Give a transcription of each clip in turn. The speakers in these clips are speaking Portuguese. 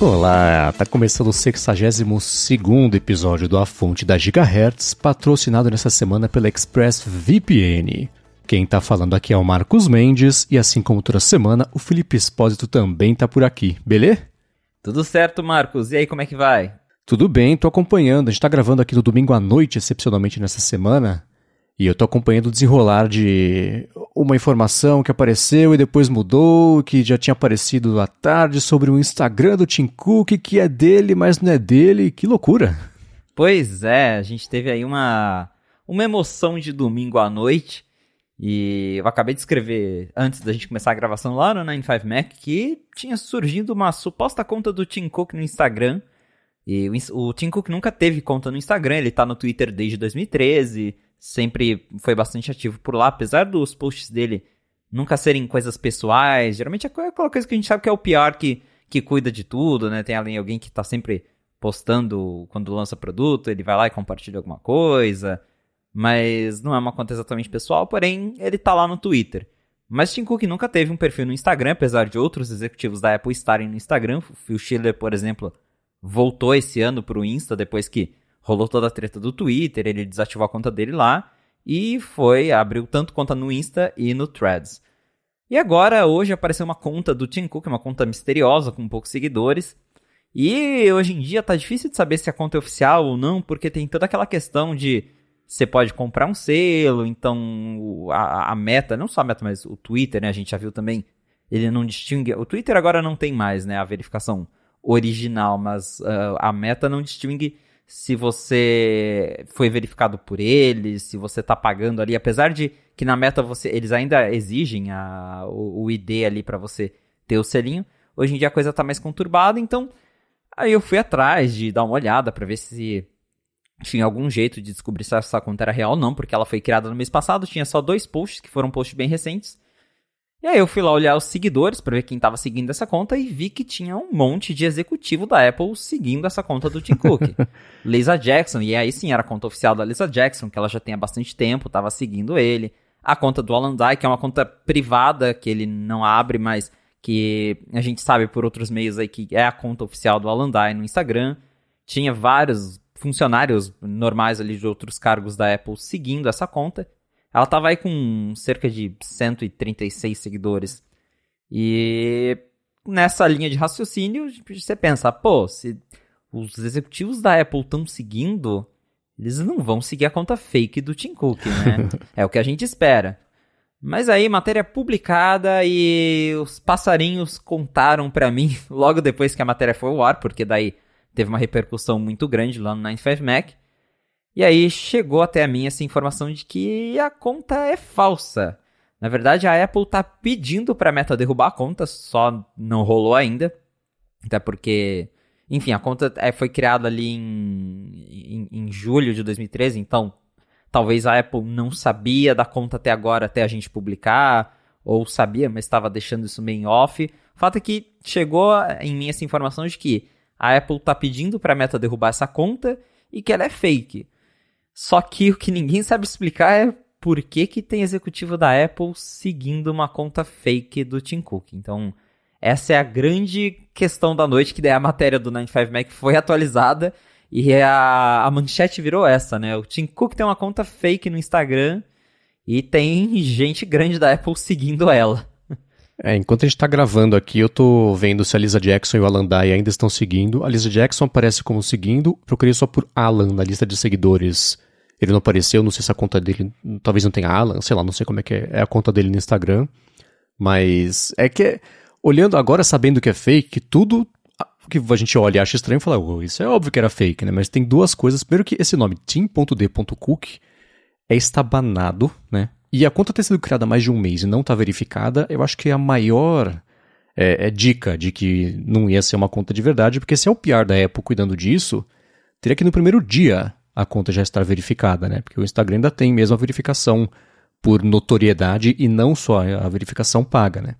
Olá, tá começando o 62 episódio do A Fonte da Gigahertz, patrocinado nessa semana pela ExpressVPN. Quem tá falando aqui é o Marcos Mendes e assim como toda semana, o Felipe Espósito também tá por aqui, beleza? Tudo certo, Marcos. E aí, como é que vai? Tudo bem, tô acompanhando. A gente tá gravando aqui no domingo à noite, excepcionalmente nessa semana. E eu tô acompanhando o desenrolar de uma informação que apareceu e depois mudou, que já tinha aparecido à tarde sobre o Instagram do Tim Cook, que é dele, mas não é dele. Que loucura. Pois é, a gente teve aí uma, uma emoção de domingo à noite. E eu acabei de escrever antes da gente começar a gravação lá no 95 Mac que tinha surgido uma suposta conta do Tim Cook no Instagram. E o, o Tim Cook nunca teve conta no Instagram, ele tá no Twitter desde 2013 sempre foi bastante ativo por lá, apesar dos posts dele nunca serem coisas pessoais. Geralmente é aquela coisa que a gente sabe que é o PR que, que cuida de tudo, né? Tem além alguém que tá sempre postando quando lança produto, ele vai lá e compartilha alguma coisa. Mas não é uma conta exatamente pessoal, porém ele tá lá no Twitter. Mas Tim Cook nunca teve um perfil no Instagram, apesar de outros executivos da Apple estarem no Instagram. O Phil Schiller, por exemplo, voltou esse ano pro Insta depois que rolou toda a treta do Twitter, ele desativou a conta dele lá e foi, abriu tanto conta no Insta e no Threads. E agora, hoje, apareceu uma conta do Tim Cook, uma conta misteriosa com poucos seguidores. E hoje em dia tá difícil de saber se a conta é oficial ou não, porque tem toda aquela questão de você pode comprar um selo, então a, a, meta, não só a meta, mas o Twitter, né? A gente já viu também, ele não distingue. O Twitter agora não tem mais, né? A verificação original, mas uh, a meta não distingue se você foi verificado por eles, se você está pagando ali, apesar de que na meta você eles ainda exigem a, o, o ID ali para você ter o selinho. Hoje em dia a coisa está mais conturbada, então aí eu fui atrás de dar uma olhada para ver se tinha algum jeito de descobrir se essa conta era real ou não, porque ela foi criada no mês passado, tinha só dois posts que foram posts bem recentes. E aí eu fui lá olhar os seguidores para ver quem estava seguindo essa conta e vi que tinha um monte de executivo da Apple seguindo essa conta do Tim Cook. Lisa Jackson, e aí sim era a conta oficial da Lisa Jackson, que ela já tem há bastante tempo, estava seguindo ele. A conta do Alan Dye, que é uma conta privada, que ele não abre, mas que a gente sabe por outros meios aí que é a conta oficial do Alan Dye no Instagram. Tinha vários funcionários normais ali de outros cargos da Apple seguindo essa conta. Ela tava aí com cerca de 136 seguidores. E nessa linha de raciocínio, você pensa, pô, se os executivos da Apple estão seguindo, eles não vão seguir a conta fake do Tim Cook, né? é o que a gente espera. Mas aí, matéria publicada e os passarinhos contaram para mim logo depois que a matéria foi ao ar, porque daí teve uma repercussão muito grande lá no 95 Mac. E aí chegou até a mim essa informação de que a conta é falsa. Na verdade, a Apple está pedindo para a Meta derrubar a conta, só não rolou ainda. Até porque, enfim, a conta é, foi criada ali em, em, em julho de 2013, então talvez a Apple não sabia da conta até agora, até a gente publicar, ou sabia, mas estava deixando isso meio off. O fato é que chegou em mim essa informação de que a Apple está pedindo para a Meta derrubar essa conta e que ela é fake. Só que o que ninguém sabe explicar é por que, que tem executivo da Apple seguindo uma conta fake do Tim Cook. Então, essa é a grande questão da noite, que daí a matéria do 95 Mac foi atualizada e a, a manchete virou essa, né? O Tim Cook tem uma conta fake no Instagram e tem gente grande da Apple seguindo ela. É, enquanto a gente está gravando aqui, eu estou vendo se a Lisa Jackson e o Alan Dye ainda estão seguindo. A Lisa Jackson aparece como seguindo, procurei só por Alan na lista de seguidores ele não apareceu, não sei se a conta dele. Talvez não tenha Alan, sei lá, não sei como é que é, é a conta dele no Instagram. Mas é que, olhando agora, sabendo que é fake, tudo que a gente olha e acha estranho, fala, oh, isso é óbvio que era fake, né? Mas tem duas coisas. Primeiro que esse nome, tim.d.cook, é estabanado, né? E a conta ter sido criada há mais de um mês e não está verificada, eu acho que é a maior é, é dica de que não ia ser uma conta de verdade, porque se é o PR da Apple cuidando disso, teria que no primeiro dia a conta já estar verificada, né? Porque o Instagram ainda tem mesmo a verificação por notoriedade e não só a verificação paga, né?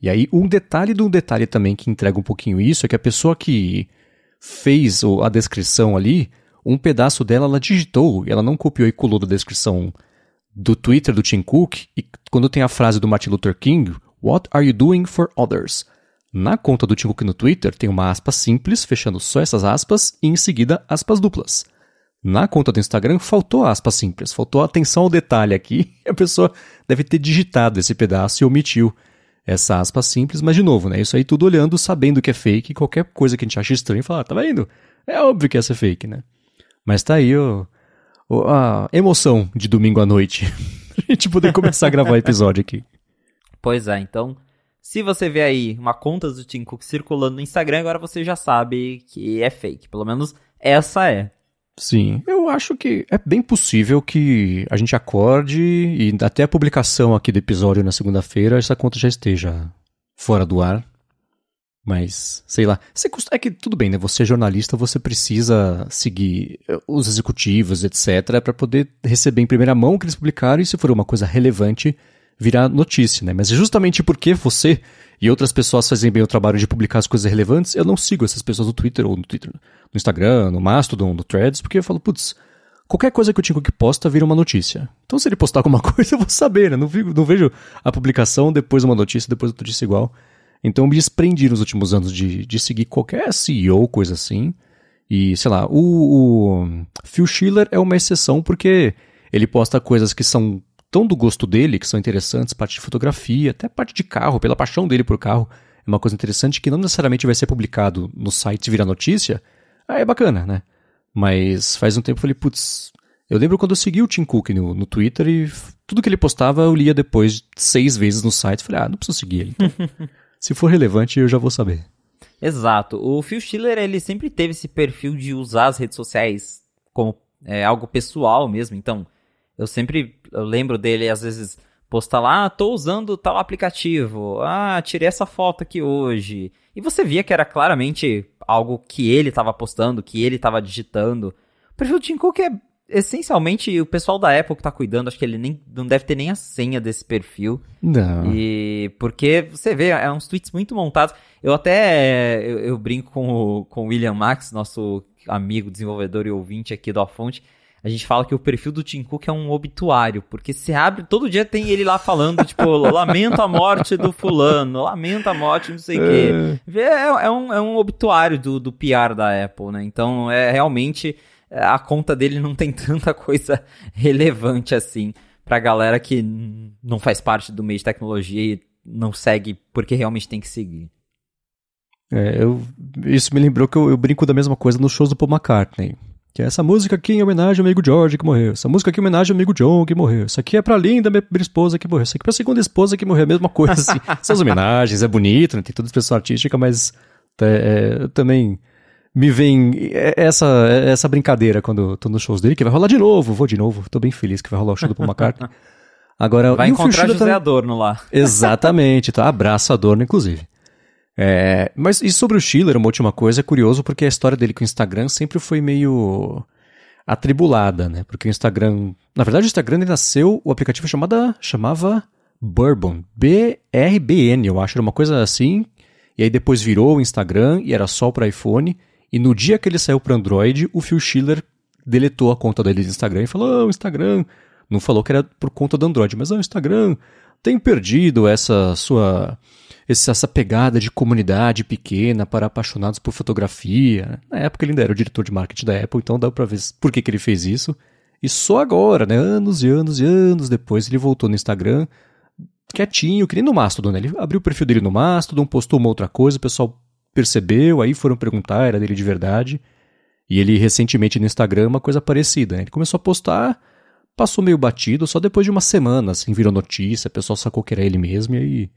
E aí, um detalhe de um detalhe também que entrega um pouquinho isso é que a pessoa que fez a descrição ali, um pedaço dela ela digitou, ela não copiou e colou da descrição do Twitter do Tim Cook, e quando tem a frase do Martin Luther King, What are you doing for others? Na conta do Tim Cook no Twitter tem uma aspa simples, fechando só essas aspas, e em seguida aspas duplas. Na conta do Instagram faltou aspa simples, faltou atenção ao detalhe aqui. A pessoa deve ter digitado esse pedaço e omitiu essa aspa simples, mas de novo, né? Isso aí tudo olhando, sabendo que é fake, qualquer coisa que a gente acha estranho, falar, ah, tá vendo? É óbvio que ia ser fake, né? Mas tá aí o, o a emoção de domingo à noite. a gente poder começar a gravar o episódio aqui. Pois é, então, se você vê aí uma conta do Tim Cook circulando no Instagram, agora você já sabe que é fake. Pelo menos essa é. Sim, eu acho que é bem possível que a gente acorde e até a publicação aqui do episódio na segunda-feira essa conta já esteja fora do ar. Mas, sei lá. É que tudo bem, né? Você é jornalista, você precisa seguir eh, os executivos, etc., para poder receber em primeira mão o que eles publicaram e, se for uma coisa relevante, virar notícia, né? Mas justamente porque você e outras pessoas fazem bem o trabalho de publicar as coisas relevantes, eu não sigo essas pessoas no Twitter ou no Twitter, no Instagram, no Mastodon, no Threads, porque eu falo, putz, qualquer coisa que o Tim que posta vira uma notícia. Então se ele postar alguma coisa, eu vou saber, né? Não, não vejo a publicação, depois uma notícia, depois outra notícia igual. Então eu me desprendi nos últimos anos de, de seguir qualquer CEO, coisa assim. E, sei lá, o, o Phil Schiller é uma exceção porque ele posta coisas que são tão do gosto dele, que são interessantes, parte de fotografia, até parte de carro, pela paixão dele por carro, é uma coisa interessante que não necessariamente vai ser publicado no site e virar notícia, aí é bacana, né? Mas faz um tempo eu falei, putz, eu lembro quando eu segui o Tim Cook no, no Twitter e tudo que ele postava eu lia depois seis vezes no site, falei, ah, não preciso seguir ele. Então. Se for relevante, eu já vou saber. Exato. O Phil Schiller, ele sempre teve esse perfil de usar as redes sociais como é, algo pessoal mesmo, então eu sempre eu lembro dele, às vezes, postar lá, ah, tô usando tal aplicativo, ah, tirei essa foto aqui hoje. E você via que era claramente algo que ele estava postando, que ele estava digitando. O perfil do Tim Cook é essencialmente o pessoal da Apple que tá cuidando, acho que ele nem não deve ter nem a senha desse perfil. Não. E porque você vê, é uns tweets muito montados. Eu até eu, eu brinco com o, com o William Max, nosso amigo desenvolvedor e ouvinte aqui do A Fonte, a gente fala que o perfil do Tim Cook é um obituário, porque se abre, todo dia tem ele lá falando, tipo, lamento a morte do fulano, lamento a morte não sei o quê. É, é, é, um, é um obituário do, do PR da Apple, né? Então, é realmente, a conta dele não tem tanta coisa relevante assim pra galera que não faz parte do meio de tecnologia e não segue porque realmente tem que seguir. É, eu, isso me lembrou que eu, eu brinco da mesma coisa nos shows do Paul McCartney. Que é essa música aqui em homenagem ao amigo George que morreu. Essa música aqui em homenagem ao amigo John que morreu. Isso aqui é pra linda minha primeira esposa que morreu. Isso aqui é pra segunda esposa que morreu. A mesma coisa, assim. Essas homenagens, é bonito, né? Tem toda a expressão artística, mas é, é, também me vem essa, essa brincadeira quando tô nos shows dele, que vai rolar de novo. Vou de novo. Tô bem feliz que vai rolar o show do Paul McCartney. Agora, vai encontrar José tá... Adorno lá. Exatamente. Tá? Abraço Adorno, inclusive. É, mas e sobre o Schiller, uma última coisa, é curioso porque a história dele com o Instagram sempre foi meio atribulada, né? Porque o Instagram. Na verdade, o Instagram nasceu, o aplicativo chamada, chamava Bourbon. B-R-B-N, eu acho, era uma coisa assim. E aí depois virou o Instagram e era só para iPhone. E no dia que ele saiu para Android, o Phil Schiller deletou a conta dele do Instagram e falou: oh, o Instagram. Não falou que era por conta do Android, mas oh, o Instagram tem perdido essa sua essa pegada de comunidade pequena para apaixonados por fotografia. Na época ele ainda era o diretor de marketing da Apple, então dá para ver por que, que ele fez isso. E só agora, né, anos e anos e anos depois, ele voltou no Instagram, quietinho, que nem no Mastodon, né? Ele abriu o perfil dele no Mastodon, postou uma outra coisa, o pessoal percebeu, aí foram perguntar, era dele de verdade. E ele recentemente no Instagram, uma coisa parecida, né? Ele começou a postar, passou meio batido, só depois de uma semana, assim, virou notícia, o pessoal sacou que era ele mesmo e aí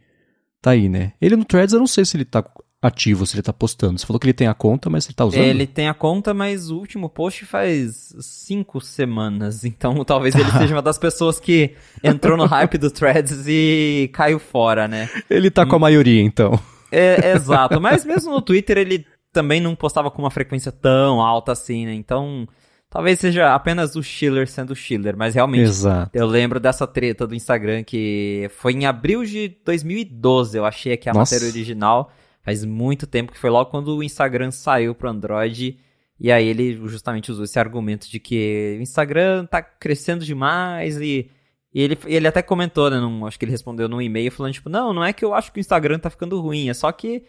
tá aí, né? Ele no Threads, eu não sei se ele tá ativo, se ele tá postando. Você falou que ele tem a conta, mas ele tá usando? Ele tem a conta, mas o último post faz cinco semanas. Então talvez ele seja uma das pessoas que entrou no hype do Threads e caiu fora, né? Ele tá com a maioria, então. É, exato. Mas mesmo no Twitter ele também não postava com uma frequência tão alta assim, né? Então Talvez seja apenas o Schiller sendo o Schiller, mas realmente Exato. eu lembro dessa treta do Instagram que foi em abril de 2012, eu achei aqui a Nossa. matéria original, faz muito tempo que foi logo quando o Instagram saiu pro Android, e aí ele justamente usou esse argumento de que o Instagram tá crescendo demais e, e ele, ele até comentou, né, num, acho que ele respondeu num e-mail falando tipo, não, não é que eu acho que o Instagram tá ficando ruim, é só que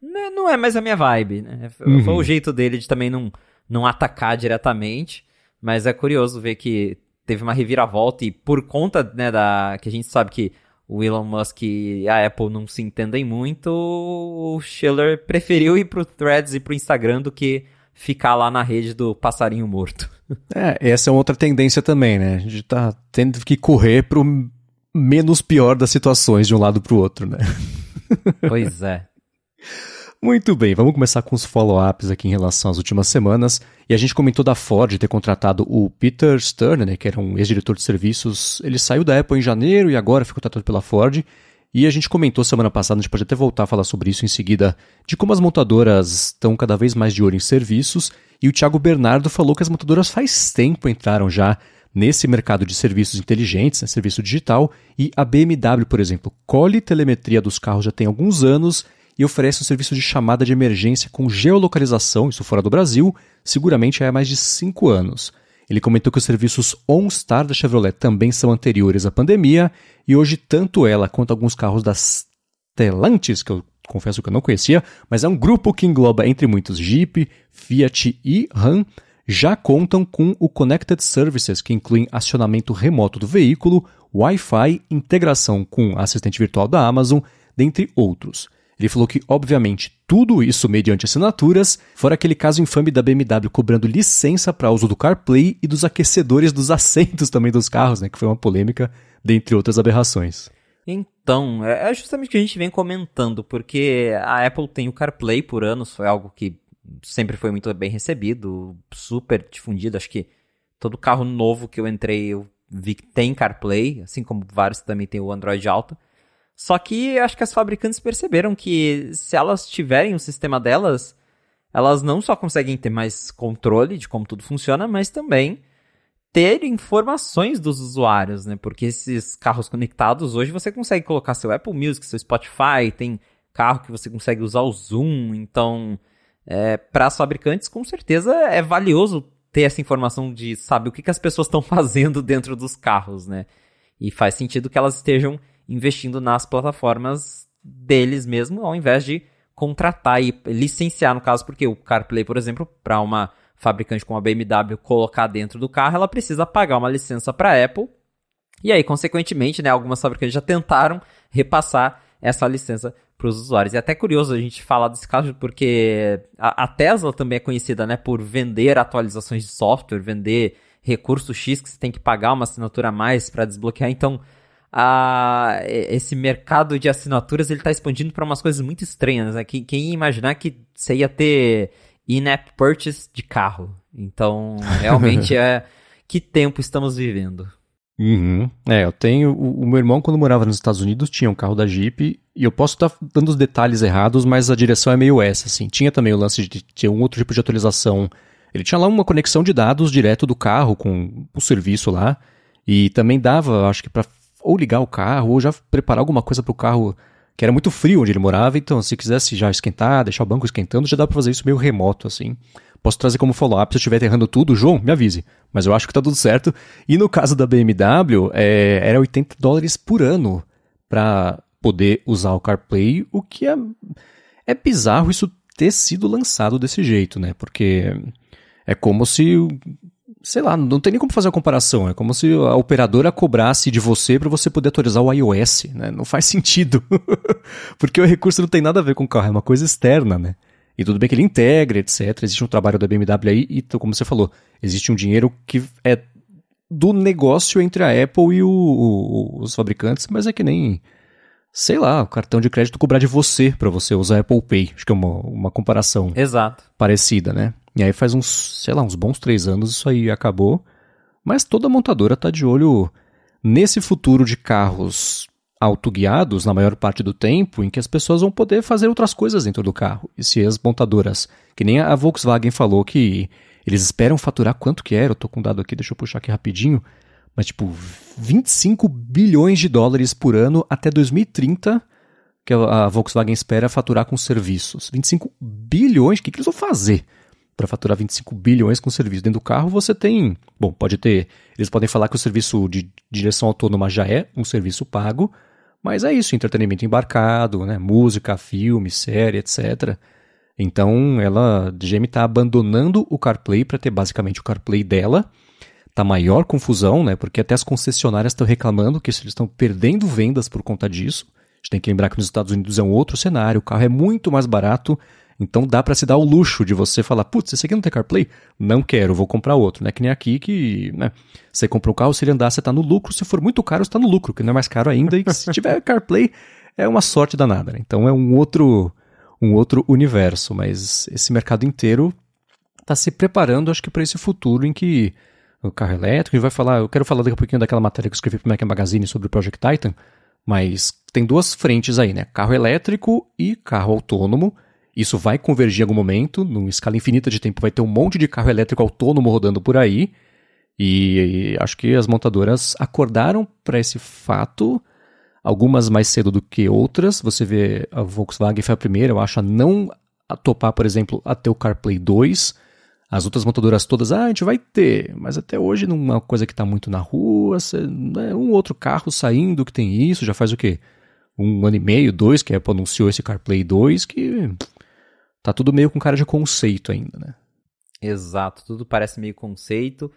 né, não é mais a minha vibe, né? Uhum. Foi o jeito dele de também não, não atacar diretamente, mas é curioso ver que teve uma reviravolta e por conta, né, da que a gente sabe que o Elon Musk e a Apple não se entendem muito, o Schiller preferiu ir pro Threads e pro Instagram do que ficar lá na rede do passarinho morto. É, essa é outra tendência também, né? A gente tá tendo que correr pro menos pior das situações de um lado pro outro, né? Pois é. Muito bem, vamos começar com os follow-ups aqui em relação às últimas semanas. E a gente comentou da Ford ter contratado o Peter Stern, né, que era um ex-diretor de serviços. Ele saiu da Apple em janeiro e agora foi contratado pela Ford. E a gente comentou semana passada, a gente pode até voltar a falar sobre isso em seguida, de como as montadoras estão cada vez mais de olho em serviços. E o Thiago Bernardo falou que as montadoras faz tempo entraram já nesse mercado de serviços inteligentes, né, serviço digital, e a BMW, por exemplo, colhe telemetria dos carros já tem alguns anos e oferece um serviço de chamada de emergência com geolocalização, isso fora do Brasil, seguramente há mais de cinco anos. Ele comentou que os serviços OnStar da Chevrolet também são anteriores à pandemia e hoje tanto ela quanto alguns carros das Stellantis, que eu confesso que eu não conhecia, mas é um grupo que engloba entre muitos Jeep, Fiat e Ram, já contam com o Connected Services, que incluem acionamento remoto do veículo, Wi-Fi, integração com assistente virtual da Amazon, dentre outros. Ele falou que, obviamente, tudo isso mediante assinaturas, fora aquele caso infame da BMW cobrando licença para uso do CarPlay e dos aquecedores dos assentos também dos carros, né, que foi uma polêmica, dentre outras aberrações. Então, é, é justamente o que a gente vem comentando, porque a Apple tem o CarPlay por anos, foi algo que sempre foi muito bem recebido, super difundido, acho que todo carro novo que eu entrei eu vi que tem CarPlay, assim como vários também tem o Android Auto. Só que acho que as fabricantes perceberam que se elas tiverem o sistema delas, elas não só conseguem ter mais controle de como tudo funciona, mas também ter informações dos usuários, né? Porque esses carros conectados hoje você consegue colocar seu Apple Music, seu Spotify, tem carro que você consegue usar o Zoom, então é, para as fabricantes com certeza é valioso ter essa informação de saber o que, que as pessoas estão fazendo dentro dos carros, né? E faz sentido que elas estejam investindo nas plataformas deles mesmo, ao invés de contratar e licenciar, no caso, porque o CarPlay, por exemplo, para uma fabricante como a BMW colocar dentro do carro, ela precisa pagar uma licença para a Apple. E aí, consequentemente, né, algumas fabricantes já tentaram repassar essa licença para os usuários. É até curioso a gente falar desse caso, porque a, a, Tesla também é conhecida né, por vender atualizações de software, vender recurso X que você tem que pagar uma assinatura a mais para desbloquear. Então, a, esse mercado de assinaturas ele está expandindo para umas coisas muito estranhas. Né? Quem, quem ia imaginar que você ia ter in-app purchase de carro? Então, realmente é. Que tempo estamos vivendo? Uhum. É, eu tenho. O, o, meu irmão, quando morava nos Estados Unidos, tinha um carro da Jeep. E eu posso estar dando os detalhes errados, mas a direção é meio essa, assim. Tinha também o lance de ter um outro tipo de atualização. Ele tinha lá uma conexão de dados direto do carro com o serviço lá. E também dava, acho que para ou ligar o carro, ou já preparar alguma coisa para o carro que era muito frio onde ele morava, então se quisesse já esquentar, deixar o banco esquentando, já dá para fazer isso meio remoto assim. Posso trazer como follow-up, se eu estiver errando tudo, João, me avise. Mas eu acho que tá tudo certo. E no caso da BMW, é, era 80 dólares por ano para poder usar o CarPlay, o que é, é bizarro isso ter sido lançado desse jeito, né? Porque é como se sei lá, não tem nem como fazer a comparação. É como se a operadora cobrasse de você para você poder atualizar o iOS, né? Não faz sentido. Porque o recurso não tem nada a ver com o carro, é uma coisa externa, né? E tudo bem que ele integra, etc. Existe um trabalho da BMW aí e, como você falou, existe um dinheiro que é do negócio entre a Apple e o, o, os fabricantes, mas é que nem, sei lá, o cartão de crédito cobrar de você para você usar Apple Pay. Acho que é uma, uma comparação Exato. parecida, né? E aí faz uns, sei lá, uns bons três anos isso aí acabou. Mas toda montadora está de olho nesse futuro de carros autoguiados na maior parte do tempo, em que as pessoas vão poder fazer outras coisas dentro do carro. E se as montadoras, que nem a Volkswagen falou que eles esperam faturar quanto que era, eu tô com um dado aqui, deixa eu puxar aqui rapidinho, mas tipo 25 bilhões de dólares por ano até 2030 que a Volkswagen espera faturar com serviços. 25 bilhões, o que, que eles vão fazer? Para faturar 25 bilhões com serviço dentro do carro, você tem. Bom, pode ter. Eles podem falar que o serviço de direção autônoma já é um serviço pago, Mas é isso, entretenimento embarcado, né? Música, filme, série, etc. Então, ela, GM está abandonando o CarPlay para ter basicamente o CarPlay dela. Tá maior confusão, né? Porque até as concessionárias estão reclamando que eles estão perdendo vendas por conta disso. A gente tem que lembrar que nos Estados Unidos é um outro cenário, o carro é muito mais barato, então dá para se dar o luxo de você falar, putz, esse aqui não tem CarPlay? Não quero, vou comprar outro. Não é que nem aqui que, né, você compra um carro, se ele andar, você tá no lucro, se for muito caro, você tá no lucro, que não é mais caro ainda, e se tiver CarPlay, é uma sorte danada, né? Então é um outro um outro universo, mas esse mercado inteiro está se preparando, acho que para esse futuro em que o carro elétrico, e vai falar, eu quero falar daqui a pouquinho daquela matéria que eu escrevi para o Mac Magazine sobre o Project Titan, mas tem duas frentes aí, né? Carro elétrico e carro autônomo. Isso vai convergir em algum momento, numa escala infinita de tempo vai ter um monte de carro elétrico autônomo rodando por aí. E, e acho que as montadoras acordaram para esse fato algumas mais cedo do que outras. Você vê a Volkswagen foi a primeira, eu acho, a não topar, por exemplo, a ter o CarPlay 2. As outras montadoras todas, ah, a gente vai ter, mas até hoje não é uma coisa que está muito na rua, é um outro carro saindo que tem isso, já faz o quê? Um ano e meio, dois, que a Apple anunciou esse CarPlay 2, que tá tudo meio com cara de conceito ainda, né? Exato, tudo parece meio conceito,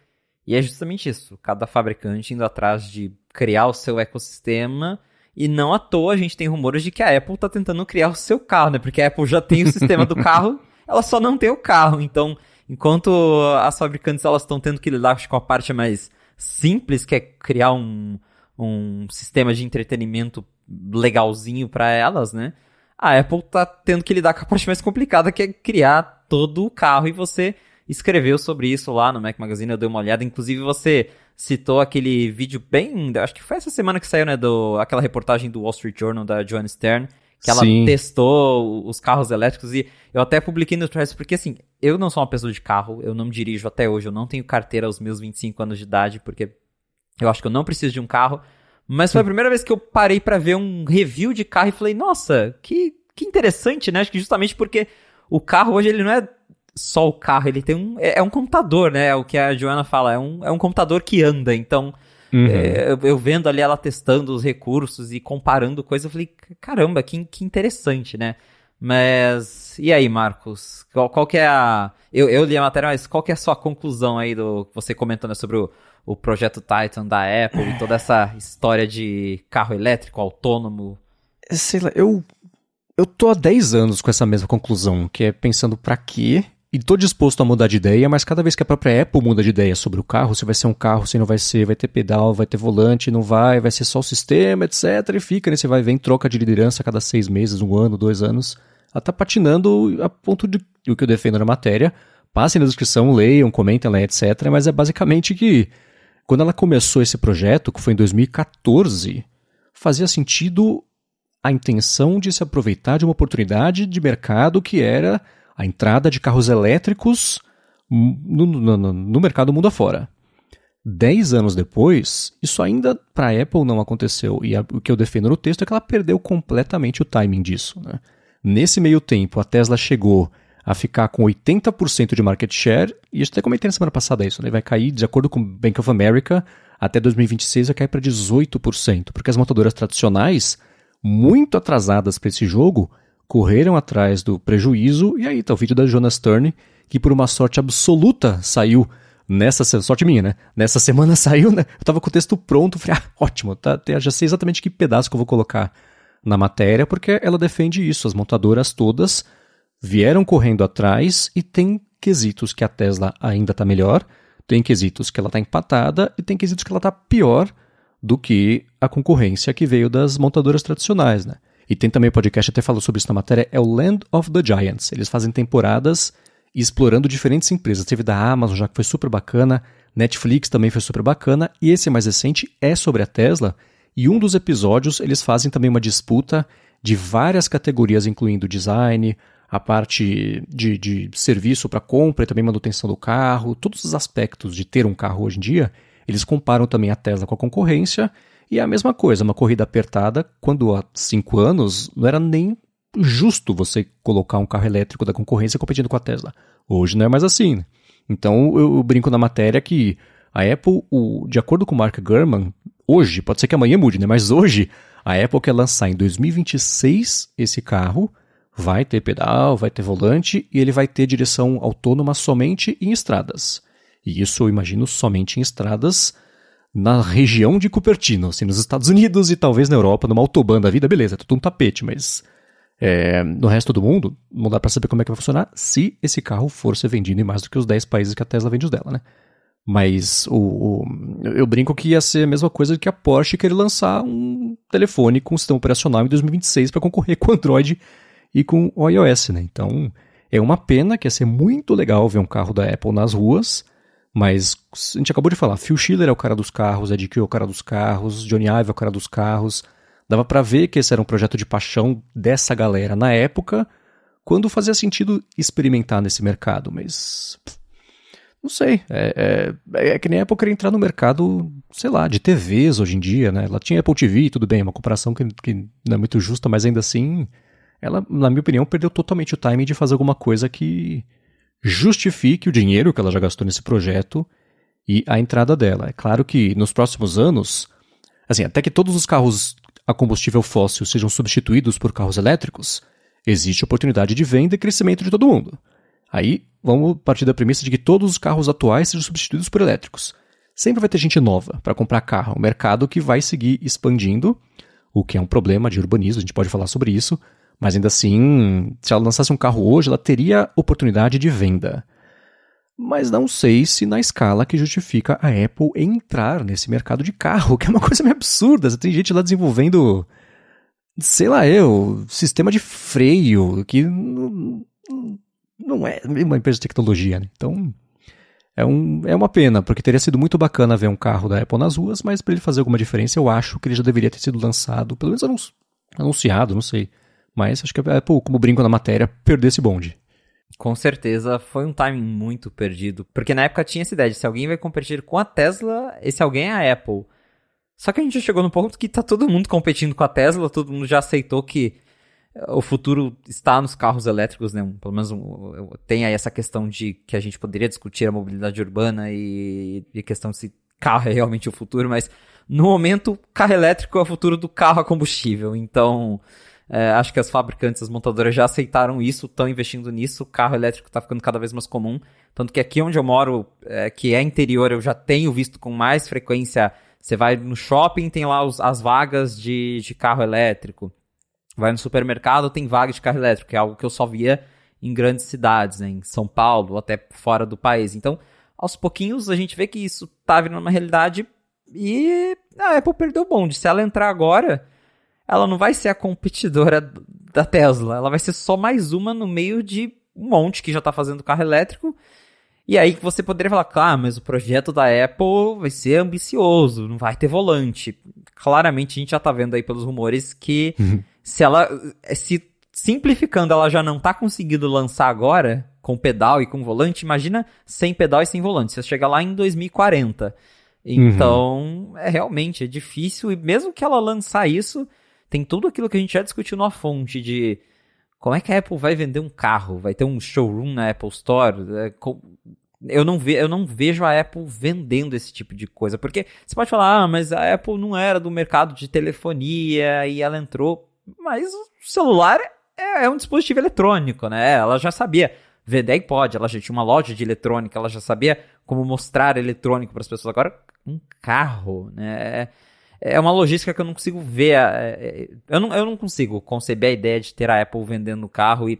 e é justamente isso, cada fabricante indo atrás de criar o seu ecossistema e não à toa a gente tem rumores de que a Apple está tentando criar o seu carro, né? Porque a Apple já tem o sistema do carro, ela só não tem o carro. Então, enquanto as fabricantes elas estão tendo que lidar com a parte mais simples, que é criar um, um sistema de entretenimento legalzinho para elas, né? A Apple tá tendo que lidar com a parte mais complicada, que é criar todo o carro e você escreveu sobre isso lá no Mac Magazine, eu dei uma olhada, inclusive você citou aquele vídeo bem. Acho que foi essa semana que saiu, né? Do, aquela reportagem do Wall Street Journal da Joanne Stern. Que ela Sim. testou os carros elétricos e eu até publiquei no Threads, porque assim, eu não sou uma pessoa de carro, eu não me dirijo até hoje, eu não tenho carteira aos meus 25 anos de idade, porque eu acho que eu não preciso de um carro. Mas foi a primeira vez que eu parei para ver um review de carro e falei, nossa, que, que interessante, né? Acho que justamente porque o carro hoje ele não é só o carro, ele tem um. É, é um computador, né? É o que a Joana fala, é um, é um computador que anda. Então, uhum. é, eu, eu, vendo ali ela testando os recursos e comparando coisas, eu falei, caramba, que, que interessante, né? Mas. E aí, Marcos? Qual, qual que é a. Eu, eu li a matéria, mas qual que é a sua conclusão aí do que você comentou né, sobre o, o projeto Titan da Apple e toda essa história de carro elétrico, autônomo? Sei lá, eu. Eu tô há 10 anos com essa mesma conclusão, que é pensando para quê e tô disposto a mudar de ideia, mas cada vez que a própria Apple muda de ideia sobre o carro, se vai ser um carro, se não vai ser, vai ter pedal, vai ter volante, não vai, vai ser só o sistema, etc. E fica nesse vai vem troca de liderança a cada seis meses, um ano, dois anos. Ela tá patinando a ponto de o que eu defendo na matéria. Passem na descrição, leiam, comentem lá, etc. Mas é basicamente que quando ela começou esse projeto, que foi em 2014, fazia sentido a intenção de se aproveitar de uma oportunidade de mercado que era a entrada de carros elétricos no, no, no mercado mundo afora. Dez anos depois, isso ainda para a Apple não aconteceu. E a, o que eu defendo no texto é que ela perdeu completamente o timing disso. Né? Nesse meio tempo, a Tesla chegou a ficar com 80% de market share, e eu até comentei na semana passada isso, né? vai cair, de acordo com o Bank of America, até 2026 vai cair para 18%, porque as montadoras tradicionais, muito atrasadas para esse jogo, correram atrás do prejuízo, e aí tá o vídeo da Jonas Stern, que por uma sorte absoluta saiu nessa sorte minha, né? Nessa semana saiu, né? Eu tava com o texto pronto, falei, ah, ótimo, tá, já sei exatamente que pedaço que eu vou colocar na matéria, porque ela defende isso. As montadoras todas vieram correndo atrás e tem quesitos que a Tesla ainda tá melhor, tem quesitos que ela tá empatada e tem quesitos que ela tá pior do que a concorrência que veio das montadoras tradicionais, né? E tem também o podcast, até falou sobre isso na matéria, é o Land of the Giants. Eles fazem temporadas explorando diferentes empresas. Teve da Amazon já que foi super bacana, Netflix também foi super bacana, e esse mais recente é sobre a Tesla. E um dos episódios eles fazem também uma disputa de várias categorias, incluindo design, a parte de, de serviço para compra e também manutenção do carro, todos os aspectos de ter um carro hoje em dia. Eles comparam também a Tesla com a concorrência e é a mesma coisa, uma corrida apertada, quando há cinco anos não era nem justo você colocar um carro elétrico da concorrência competindo com a Tesla. Hoje não é mais assim. Né? Então eu brinco na matéria que a Apple, o, de acordo com o Mark Gurman, hoje, pode ser que amanhã mude, né? mas hoje A Apple quer lançar em 2026 esse carro, vai ter pedal, vai ter volante e ele vai ter direção autônoma somente em estradas. E isso eu imagino somente em estradas na região de Cupertino, assim, nos Estados Unidos e talvez na Europa, numa autobahn da vida, beleza, é tudo um tapete, mas é, no resto do mundo não dá para saber como é que vai funcionar se esse carro for ser vendido em mais do que os 10 países que a Tesla vende os dela, né? Mas o, o, eu brinco que ia ser a mesma coisa que a Porsche querer lançar um telefone com sistema operacional em 2026 para concorrer com o Android e com o iOS, né? Então é uma pena que ia ser muito legal ver um carro da Apple nas ruas, mas a gente acabou de falar, Phil Schiller é o cara dos carros, Ed Q é o cara dos carros, Johnny Ive é o cara dos carros. Dava para ver que esse era um projeto de paixão dessa galera na época, quando fazia sentido experimentar nesse mercado, mas não sei. É, é, é, que nem a Apple queria entrar no mercado, sei lá, de TVs hoje em dia, né? Ela tinha Apple TV, tudo bem, uma comparação que, que não é muito justa, mas ainda assim, ela, na minha opinião, perdeu totalmente o timing de fazer alguma coisa que justifique o dinheiro que ela já gastou nesse projeto e a entrada dela. É claro que nos próximos anos, assim, até que todos os carros a combustível fóssil sejam substituídos por carros elétricos, existe oportunidade de venda e crescimento de todo mundo. Aí vamos partir da premissa de que todos os carros atuais sejam substituídos por elétricos. Sempre vai ter gente nova para comprar carro, um mercado que vai seguir expandindo, o que é um problema de urbanismo, a gente pode falar sobre isso, mas ainda assim, se ela lançasse um carro hoje, ela teria oportunidade de venda. Mas não sei se na escala que justifica a Apple entrar nesse mercado de carro, que é uma coisa meio absurda. Você tem gente lá desenvolvendo, sei lá eu, sistema de freio, que não, é uma empresa de tecnologia, né? Então, é, um, é uma pena, porque teria sido muito bacana ver um carro da Apple nas ruas, mas para ele fazer alguma diferença, eu acho que ele já deveria ter sido lançado, pelo menos anunciado, não sei. Mas acho que a Apple, como brinco na matéria, perdeu esse bonde. Com certeza foi um timing muito perdido. Porque na época tinha essa ideia de se alguém vai competir com a Tesla, esse alguém é a Apple. Só que a gente já chegou no ponto que tá todo mundo competindo com a Tesla, todo mundo já aceitou que o futuro está nos carros elétricos, né? Pelo menos tem aí essa questão de que a gente poderia discutir a mobilidade urbana e, e questão se carro é realmente o futuro, mas no momento, carro elétrico é o futuro do carro a combustível. Então, é, acho que as fabricantes, as montadoras já aceitaram isso, estão investindo nisso. O carro elétrico está ficando cada vez mais comum. Tanto que aqui onde eu moro, é, que é interior, eu já tenho visto com mais frequência. Você vai no shopping, tem lá os, as vagas de, de carro elétrico. Vai no supermercado, tem vaga de carro elétrico, que é algo que eu só via em grandes cidades, né, em São Paulo, até fora do país. Então, aos pouquinhos, a gente vê que isso está virando uma realidade e a Apple perdeu o bonde. Se ela entrar agora, ela não vai ser a competidora da Tesla, ela vai ser só mais uma no meio de um monte que já está fazendo carro elétrico. E aí você poderia falar, ah, mas o projeto da Apple vai ser ambicioso, não vai ter volante. Claramente a gente já está vendo aí pelos rumores que se ela se simplificando, ela já não está conseguindo lançar agora com pedal e com volante, imagina sem pedal e sem volante. Você chega lá em 2040. Uhum. Então, uhum. é realmente é difícil e mesmo que ela lançar isso, tem tudo aquilo que a gente já discutiu na fonte de como é que a Apple vai vender um carro? Vai ter um showroom na Apple Store? É, eu não, ve, eu não vejo a Apple vendendo esse tipo de coisa. Porque você pode falar, ah, mas a Apple não era do mercado de telefonia e ela entrou. Mas o celular é, é um dispositivo eletrônico, né? Ela já sabia vender iPod, ela já tinha uma loja de eletrônica, ela já sabia como mostrar eletrônico para as pessoas. Agora, um carro, né? é uma logística que eu não consigo ver. É, é, eu, não, eu não consigo conceber a ideia de ter a Apple vendendo o carro e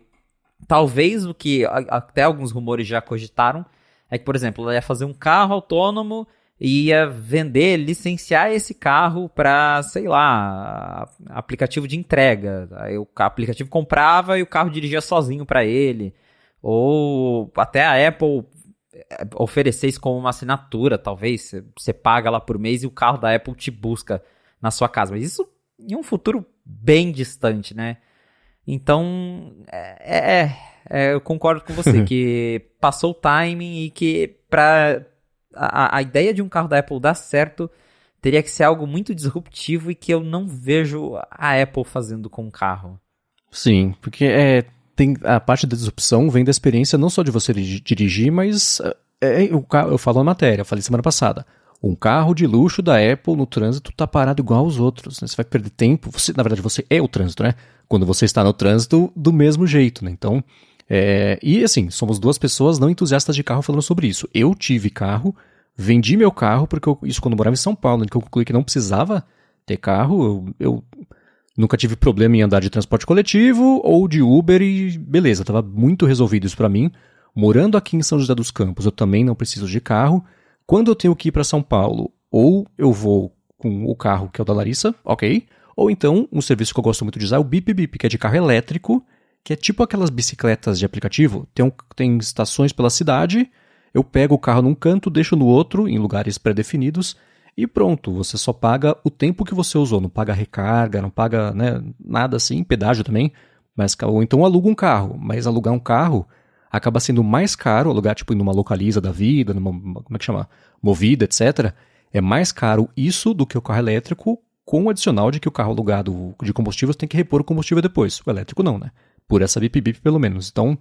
talvez o que até alguns rumores já cogitaram é que, por exemplo, ela ia fazer um carro autônomo e ia vender, licenciar esse carro para, sei lá, aplicativo de entrega. Aí o aplicativo comprava e o carro dirigia sozinho para ele. Ou até a Apple oferecer isso como uma assinatura, talvez. Você paga lá por mês e o carro da Apple te busca na sua casa. Mas isso em um futuro bem distante, né? Então, é, é, é eu concordo com você que passou o timing e que para a, a ideia de um carro da Apple dar certo teria que ser algo muito disruptivo e que eu não vejo a Apple fazendo com o carro. Sim, porque é, tem a parte da disrupção vem da experiência não só de você dirigir, mas é, é eu, eu falo na matéria, eu falei semana passada. Um carro de luxo da Apple no trânsito tá parado igual aos outros. Né? Você vai perder tempo. Você, na verdade, você é o trânsito, né? Quando você está no trânsito, do mesmo jeito, né? Então, é... e assim, somos duas pessoas não entusiastas de carro falando sobre isso. Eu tive carro, vendi meu carro, porque eu, isso quando eu morava em São Paulo, que eu concluí que não precisava ter carro. Eu, eu nunca tive problema em andar de transporte coletivo ou de Uber e beleza, tava muito resolvido isso para mim. Morando aqui em São José dos Campos, eu também não preciso de carro. Quando eu tenho que ir para São Paulo, ou eu vou com o carro que é o da Larissa, ok? Ou então, um serviço que eu gosto muito de usar é o Bip Bip, que é de carro elétrico, que é tipo aquelas bicicletas de aplicativo. Tem, um, tem estações pela cidade, eu pego o carro num canto, deixo no outro, em lugares pré-definidos, e pronto, você só paga o tempo que você usou, não paga recarga, não paga né, nada assim, pedágio também, mas, ou então aluga um carro, mas alugar um carro acaba sendo mais caro, alugar tipo numa localiza da vida, numa, como é que chama, movida, etc., é mais caro isso do que o carro elétrico, com o adicional de que o carro alugado de combustível tem que repor o combustível depois. O elétrico não, né? Por essa bip-bip pelo menos. Então,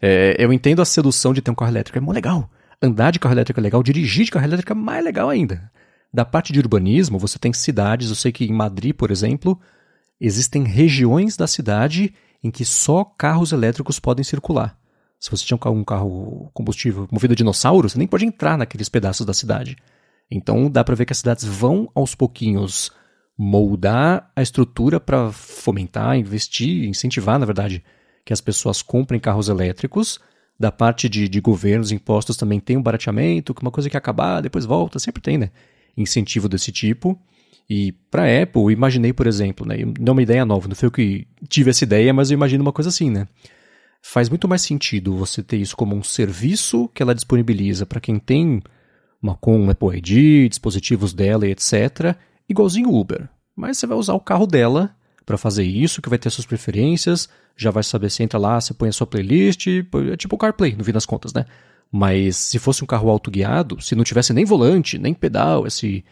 é, eu entendo a sedução de ter um carro elétrico, é mó legal. Andar de carro elétrico é legal, dirigir de carro elétrico é mais legal ainda. Da parte de urbanismo, você tem cidades, eu sei que em Madrid, por exemplo, existem regiões da cidade em que só carros elétricos podem circular. Se você tinha um carro combustível movido a dinossauro, você nem pode entrar naqueles pedaços da cidade. Então dá para ver que as cidades vão aos pouquinhos moldar a estrutura para fomentar, investir, incentivar, na verdade, que as pessoas comprem carros elétricos. Da parte de, de governos, impostos também tem um barateamento, que uma coisa que acabar, depois volta, sempre tem, né? Incentivo desse tipo. E para Apple, imaginei, por exemplo, né? Não é uma ideia nova, não foi eu que tive essa ideia, mas eu imagino uma coisa assim, né? Faz muito mais sentido você ter isso como um serviço que ela disponibiliza para quem tem uma com Apple ID, dispositivos dela e etc. Igualzinho o Uber. Mas você vai usar o carro dela para fazer isso, que vai ter suas preferências, já vai saber se entra lá, você põe a sua playlist, é tipo o CarPlay, no fim das contas, né? Mas se fosse um carro autoguiado, se não tivesse nem volante, nem pedal, esse,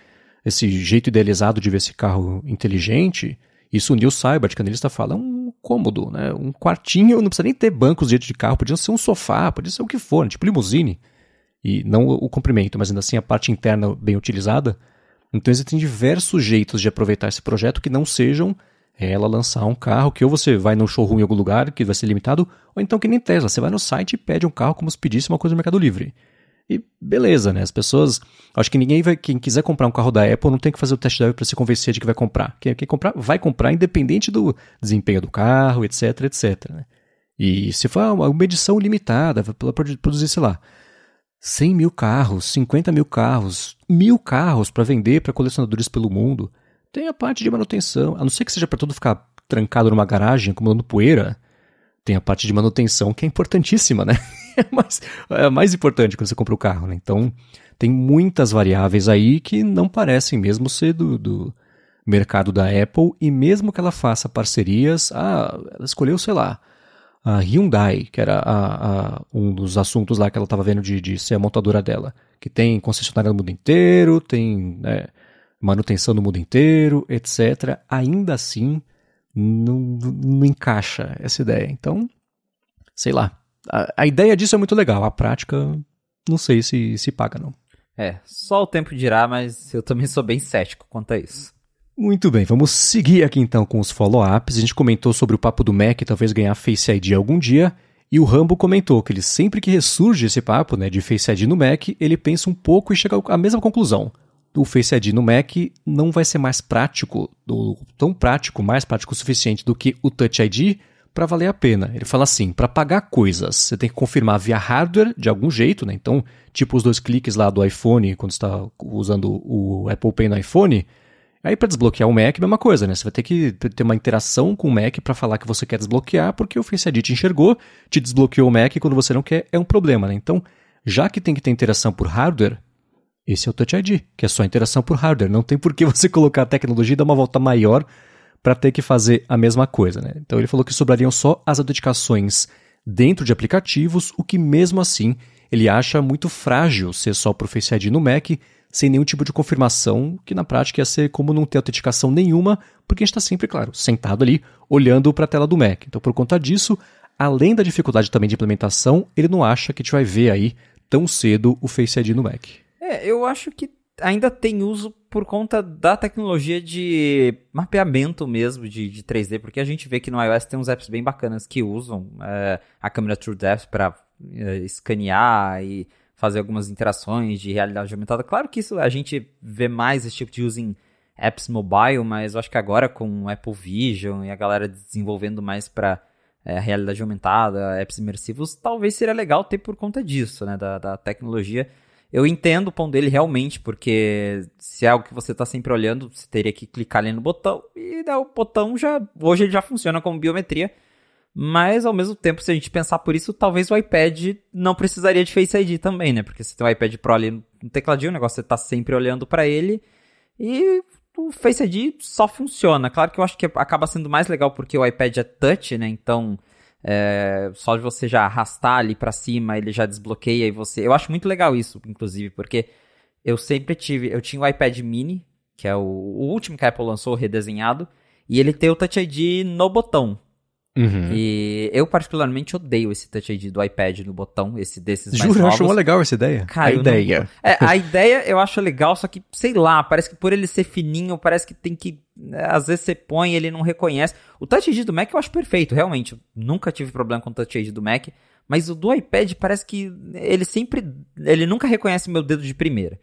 esse jeito idealizado de ver esse carro inteligente, isso o Neil Seibert, que analista, fala, é um cômodo, né? Um quartinho, não precisa nem ter bancos dentro de carro, podia ser um sofá, podia ser o que for, né? tipo limusine e não o comprimento, mas ainda assim a parte interna bem utilizada. Então existem diversos jeitos de aproveitar esse projeto que não sejam ela lançar um carro que ou você vai no showroom em algum lugar que vai ser limitado, ou então que nem Tesla, você vai no site e pede um carro como se pedisse uma coisa no Mercado Livre. E beleza, né? As pessoas. Acho que ninguém vai. Quem quiser comprar um carro da Apple não tem que fazer o test drive para se convencer de que vai comprar. Quem, quem comprar, vai comprar independente do desempenho do carro, etc, etc. Né? E se for uma edição limitada, para produzir, sei lá, 100 mil carros, 50 mil carros, mil carros para vender para colecionadores pelo mundo. Tem a parte de manutenção, a não ser que seja para tudo ficar trancado numa garagem acumulando poeira. Tem a parte de manutenção que é importantíssima, né? É mais, é mais importante quando você compra o carro, né? Então, tem muitas variáveis aí que não parecem mesmo ser do, do mercado da Apple e mesmo que ela faça parcerias, ah, ela escolheu, sei lá, a Hyundai, que era a, a, um dos assuntos lá que ela estava vendo de, de, ser a montadora dela, que tem concessionária no mundo inteiro, tem né, manutenção no mundo inteiro, etc. Ainda assim, não, não encaixa essa ideia. Então, sei lá. A, a, ideia disso é muito legal, a prática não sei se se paga não. É, só o tempo dirá, mas eu também sou bem cético quanto a isso. Muito bem, vamos seguir aqui então com os follow-ups. A gente comentou sobre o papo do Mac talvez ganhar Face ID algum dia, e o Rambo comentou que ele sempre que ressurge esse papo né, de Face ID no Mac, ele pensa um pouco e chega à mesma conclusão. O Face ID no Mac não vai ser mais prático, tão prático, mais prático o suficiente do que o Touch ID para valer a pena. Ele fala assim, para pagar coisas, você tem que confirmar via hardware de algum jeito, né? Então, tipo os dois cliques lá do iPhone, quando está usando o Apple Pay no iPhone, Aí para desbloquear o Mac, mesma coisa, né? Você vai ter que ter uma interação com o Mac para falar que você quer desbloquear, porque o Face ID te enxergou, te desbloqueou o Mac quando você não quer, é um problema, né? Então, já que tem que ter interação por hardware, esse é o Touch ID, que é só interação por hardware. Não tem por que você colocar a tecnologia e dar uma volta maior para ter que fazer a mesma coisa, né? Então ele falou que sobrariam só as autenticações dentro de aplicativos, o que mesmo assim ele acha muito frágil ser só para o Face ID no Mac, sem nenhum tipo de confirmação, que na prática ia ser como não ter autenticação nenhuma, porque a gente está sempre, claro, sentado ali, olhando para a tela do Mac. Então, por conta disso, além da dificuldade também de implementação, ele não acha que a gente vai ver aí tão cedo o Face ID no Mac. É, eu acho que ainda tem uso por conta da tecnologia de mapeamento mesmo de, de 3D, porque a gente vê que no iOS tem uns apps bem bacanas que usam é, a câmera TrueDepth para é, escanear e fazer algumas interações de realidade aumentada. Claro que isso a gente vê mais esse tipo de uso em apps mobile, mas eu acho que agora com o Apple Vision e a galera desenvolvendo mais para é, realidade aumentada, apps imersivos, talvez seria legal ter por conta disso, né, da, da tecnologia eu entendo o ponto dele realmente, porque se é algo que você está sempre olhando, você teria que clicar ali no botão e daí o botão já hoje ele já funciona como biometria. Mas ao mesmo tempo, se a gente pensar por isso, talvez o iPad não precisaria de Face ID também, né? Porque você tem o iPad Pro ali no tecladinho, o negócio você está sempre olhando para ele e o Face ID só funciona. Claro que eu acho que acaba sendo mais legal porque o iPad é touch, né? Então é, só de você já arrastar ali para cima, ele já desbloqueia e você. Eu acho muito legal isso, inclusive, porque eu sempre tive. Eu tinha o iPad mini, que é o, o último que a Apple lançou, redesenhado, e ele tem o Touch ID no botão. Uhum. E eu particularmente odeio esse Touch ID do iPad no botão, esse desses Juro, mais novos. eu acho legal essa ideia. Cara, a ideia. Não... É, a ideia eu acho legal, só que, sei lá, parece que por ele ser fininho, parece que tem que... Né, às vezes você põe ele não reconhece. O Touch ID do Mac eu acho perfeito, realmente. Eu nunca tive problema com o Touch ID do Mac. Mas o do iPad parece que ele sempre... Ele nunca reconhece meu dedo de primeira.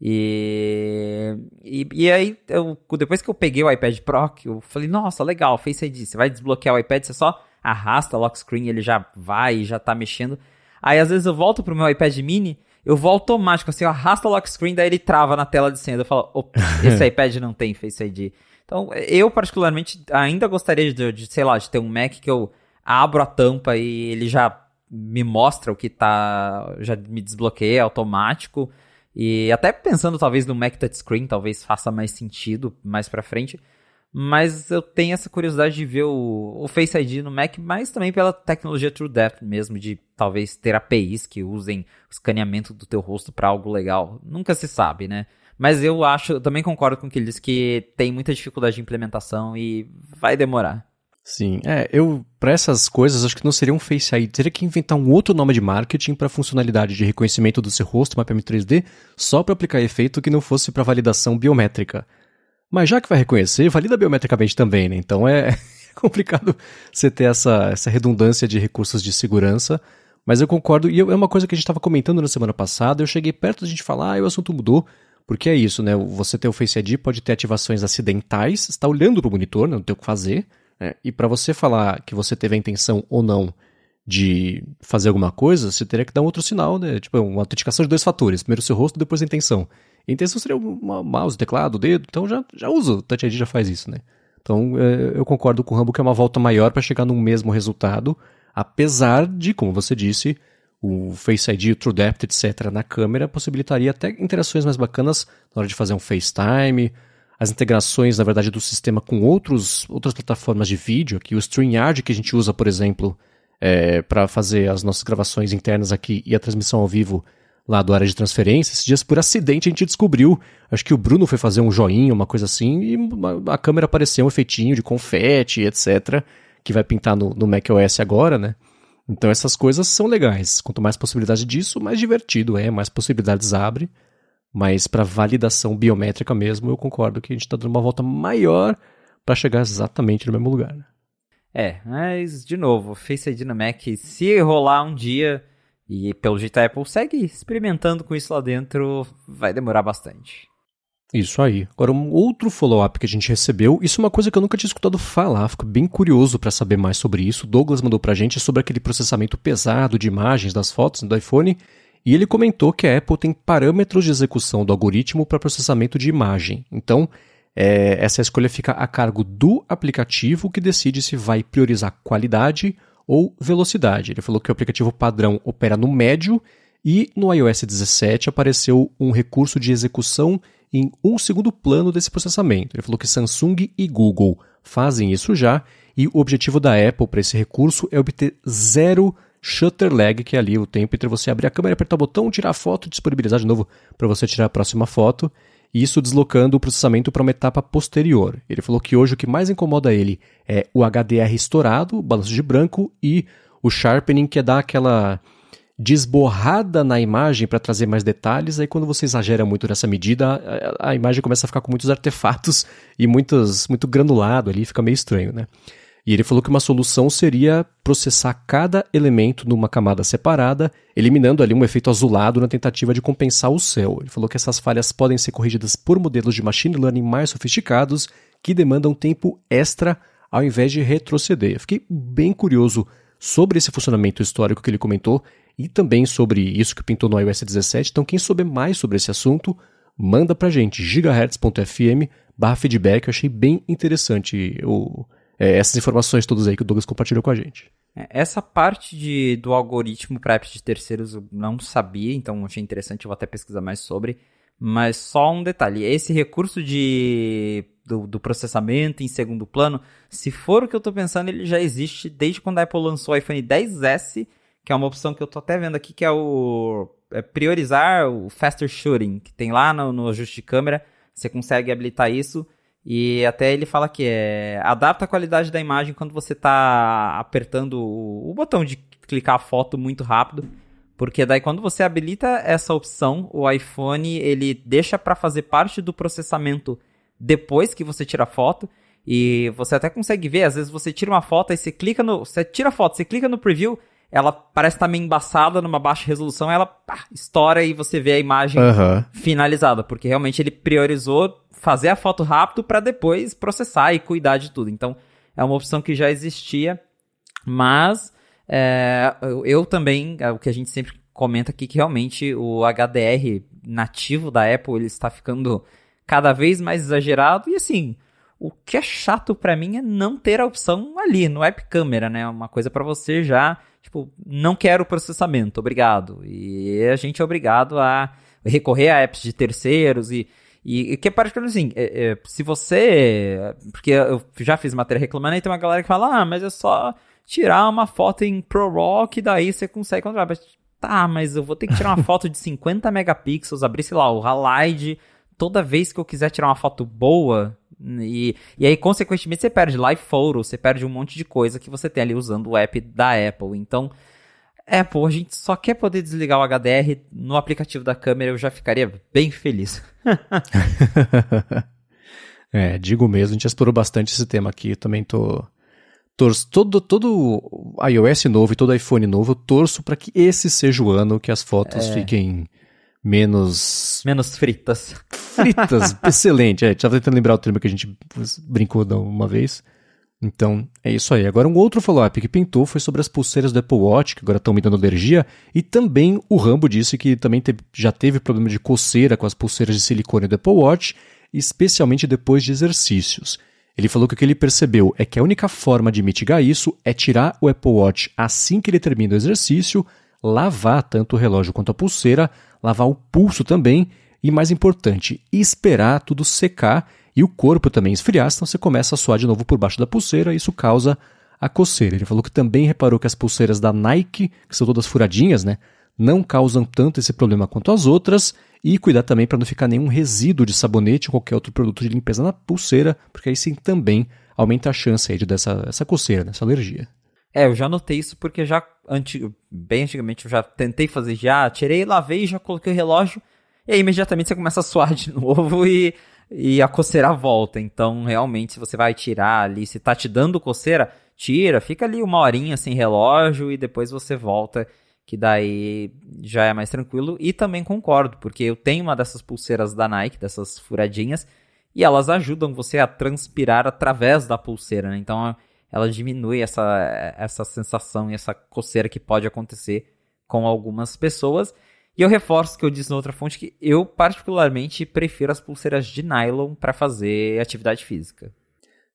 E, e, e, aí, eu, depois que eu peguei o iPad Pro, eu falei, nossa, legal, Face ID. Você vai desbloquear o iPad, você só arrasta o lock screen, ele já vai, já tá mexendo. Aí às vezes eu volto pro meu iPad mini, eu vou automático, assim, eu arrasto o lock screen, daí ele trava na tela de senha. Eu falo, esse iPad não tem Face ID. Então, eu particularmente ainda gostaria de, de, sei lá, de ter um Mac que eu abro a tampa e ele já me mostra o que tá, já me desbloqueia automático. E até pensando talvez no Mac Touchscreen, talvez faça mais sentido mais para frente. Mas eu tenho essa curiosidade de ver o, o Face ID no Mac, mas também pela tecnologia TrueDepth mesmo, de talvez ter APIs que usem o escaneamento do teu rosto para algo legal. Nunca se sabe, né? Mas eu acho, eu também concordo com o que ele diz que tem muita dificuldade de implementação e vai demorar. Sim, é, eu para essas coisas acho que não seria um Face ID, teria que inventar um outro nome de marketing para funcionalidade de reconhecimento do seu rosto, mapeamento 3D, só para aplicar efeito que não fosse para validação biométrica. Mas já que vai reconhecer, valida biometricamente também, né? Então é complicado você ter essa, essa redundância de recursos de segurança. Mas eu concordo, e é uma coisa que a gente estava comentando na semana passada, eu cheguei perto de a gente falar, ah, o assunto mudou, porque é isso, né? Você ter o Face ID pode ter ativações acidentais, está olhando para o monitor, não tem o que fazer, é, e para você falar que você teve a intenção ou não de fazer alguma coisa, você teria que dar um outro sinal, né? Tipo, uma autenticação de dois fatores. Primeiro o seu rosto, depois a intenção. A intenção seria o mouse, teclado, dedo, então já, já usa. O Touch ID já faz isso, né? Então é, eu concordo com o Rambo que é uma volta maior para chegar no mesmo resultado, apesar de, como você disse, o Face ID, o TrueDepth, etc. na câmera possibilitaria até interações mais bacanas na hora de fazer um FaceTime, as integrações, na verdade, do sistema com outros, outras plataformas de vídeo, aqui o StreamYard que a gente usa, por exemplo, é, para fazer as nossas gravações internas aqui e a transmissão ao vivo lá do área de transferência. Esses dias, por acidente, a gente descobriu, acho que o Bruno foi fazer um joinha, uma coisa assim, e a câmera apareceu um efeitinho de confete, etc., que vai pintar no, no macOS agora, né? Então essas coisas são legais. Quanto mais possibilidade disso, mais divertido é, mais possibilidades abre. Mas para validação biométrica mesmo, eu concordo que a gente está dando uma volta maior para chegar exatamente no mesmo lugar. Né? É, mas de novo, Face ID no Mac, se rolar um dia, e pelo jeito a Apple segue experimentando com isso lá dentro, vai demorar bastante. Isso aí. Agora, um outro follow-up que a gente recebeu, isso é uma coisa que eu nunca tinha escutado falar, fico bem curioso para saber mais sobre isso. O Douglas mandou pra gente sobre aquele processamento pesado de imagens das fotos do iPhone e ele comentou que a Apple tem parâmetros de execução do algoritmo para processamento de imagem. Então, é, essa escolha fica a cargo do aplicativo que decide se vai priorizar qualidade ou velocidade. Ele falou que o aplicativo padrão opera no médio e no iOS 17 apareceu um recurso de execução em um segundo plano desse processamento. Ele falou que Samsung e Google fazem isso já e o objetivo da Apple para esse recurso é obter zero shutter lag, que é ali o tempo entre você abrir a câmera, apertar o botão, tirar a foto e disponibilizar de novo para você tirar a próxima foto, e isso deslocando o processamento para uma etapa posterior. Ele falou que hoje o que mais incomoda ele é o HDR estourado, o balanço de branco e o sharpening, que é dar aquela desborrada na imagem para trazer mais detalhes. Aí quando você exagera muito nessa medida, a, a, imagem começa a ficar com muitos artefatos e muitos, muito granulado ali, fica meio estranho, né? E ele falou que uma solução seria processar cada elemento numa camada separada, eliminando ali um efeito azulado na tentativa de compensar o céu. Ele falou que essas falhas podem ser corrigidas por modelos de machine learning mais sofisticados que demandam tempo extra ao invés de retroceder. Eu fiquei bem curioso sobre esse funcionamento histórico que ele comentou e também sobre isso que pintou no iOS 17. Então, quem souber mais sobre esse assunto, manda pra gente, gigahertz.fm barra feedback. Eu achei bem interessante o é, essas informações todas aí que o Douglas compartilhou com a gente. É, essa parte de, do algoritmo para apps de terceiros eu não sabia, então achei interessante, eu vou até pesquisar mais sobre. Mas só um detalhe: esse recurso de, do, do processamento em segundo plano, se for o que eu estou pensando, ele já existe desde quando a Apple lançou o iPhone 10S, que é uma opção que eu estou até vendo aqui, que é o é priorizar o faster shooting, que tem lá no, no ajuste de câmera. Você consegue habilitar isso. E até ele fala que é adapta a qualidade da imagem quando você está apertando o, o, botão de clicar a foto muito rápido, porque daí quando você habilita essa opção, o iPhone ele deixa para fazer parte do processamento depois que você tira a foto. E você até consegue ver, às vezes você tira uma foto e você clica no, você tira a foto, você clica no preview, ela parece estar tá meio embaçada numa baixa resolução, ela pá, estoura e você vê a imagem uhum. finalizada, porque realmente ele priorizou fazer a foto rápido para depois processar e cuidar de tudo. Então, é uma opção que já existia, mas é, eu também, é o que a gente sempre comenta aqui, que realmente o HDR nativo da Apple ele está ficando cada vez mais exagerado e assim. O que é chato para mim é não ter a opção ali no App Camera, né? Uma coisa para você já, tipo, não quero processamento, obrigado. E a gente é obrigado a recorrer a apps de terceiros e e, e que é praticamente assim, é, é, se você. Porque eu já fiz matéria reclamando e tem uma galera que fala, ah, mas é só tirar uma foto em ProRAW que daí você consegue controlar. Mas, tá, mas eu vou ter que tirar uma foto de 50 megapixels, abrir, sei lá, o Halide toda vez que eu quiser tirar uma foto boa. E, e aí, consequentemente, você perde live photo, você perde um monte de coisa que você tem ali usando o app da Apple. Então, é, pô, a gente só quer poder desligar o HDR no aplicativo da câmera, eu já ficaria bem feliz. é, digo mesmo, a gente explorou bastante esse tema aqui, eu também tô torço todo todo iOS novo e todo iPhone novo, eu torço para que esse seja o ano que as fotos é. fiquem menos menos fritas. Fritas, excelente. É, tava tentando lembrar o termo que a gente brincou uma vez. Então, é isso aí. Agora, um outro follow-up que pintou foi sobre as pulseiras do Apple Watch, que agora estão me dando alergia, e também o Rambo disse que também já teve problema de coceira com as pulseiras de silicone do Apple Watch, especialmente depois de exercícios. Ele falou que o que ele percebeu é que a única forma de mitigar isso é tirar o Apple Watch assim que ele termina o exercício, lavar tanto o relógio quanto a pulseira, lavar o pulso também, e mais importante, esperar tudo secar e o corpo também esfriar, então você começa a suar de novo por baixo da pulseira e isso causa a coceira. Ele falou que também reparou que as pulseiras da Nike, que são todas furadinhas, né, não causam tanto esse problema quanto as outras, e cuidar também para não ficar nenhum resíduo de sabonete ou qualquer outro produto de limpeza na pulseira, porque aí sim também aumenta a chance aí de dessa essa coceira, dessa alergia. É, eu já notei isso porque já antigo, bem antigamente eu já tentei fazer já, tirei, lavei, já coloquei o relógio, e aí imediatamente você começa a suar de novo e e a coceira volta. Então, realmente, se você vai tirar ali, se tá te dando coceira, tira, fica ali uma horinha sem relógio e depois você volta, que daí já é mais tranquilo. E também concordo, porque eu tenho uma dessas pulseiras da Nike, dessas furadinhas, e elas ajudam você a transpirar através da pulseira, né? Então, ela diminui essa, essa sensação e essa coceira que pode acontecer com algumas pessoas. E eu reforço que eu disse na outra fonte que eu particularmente prefiro as pulseiras de nylon para fazer atividade física.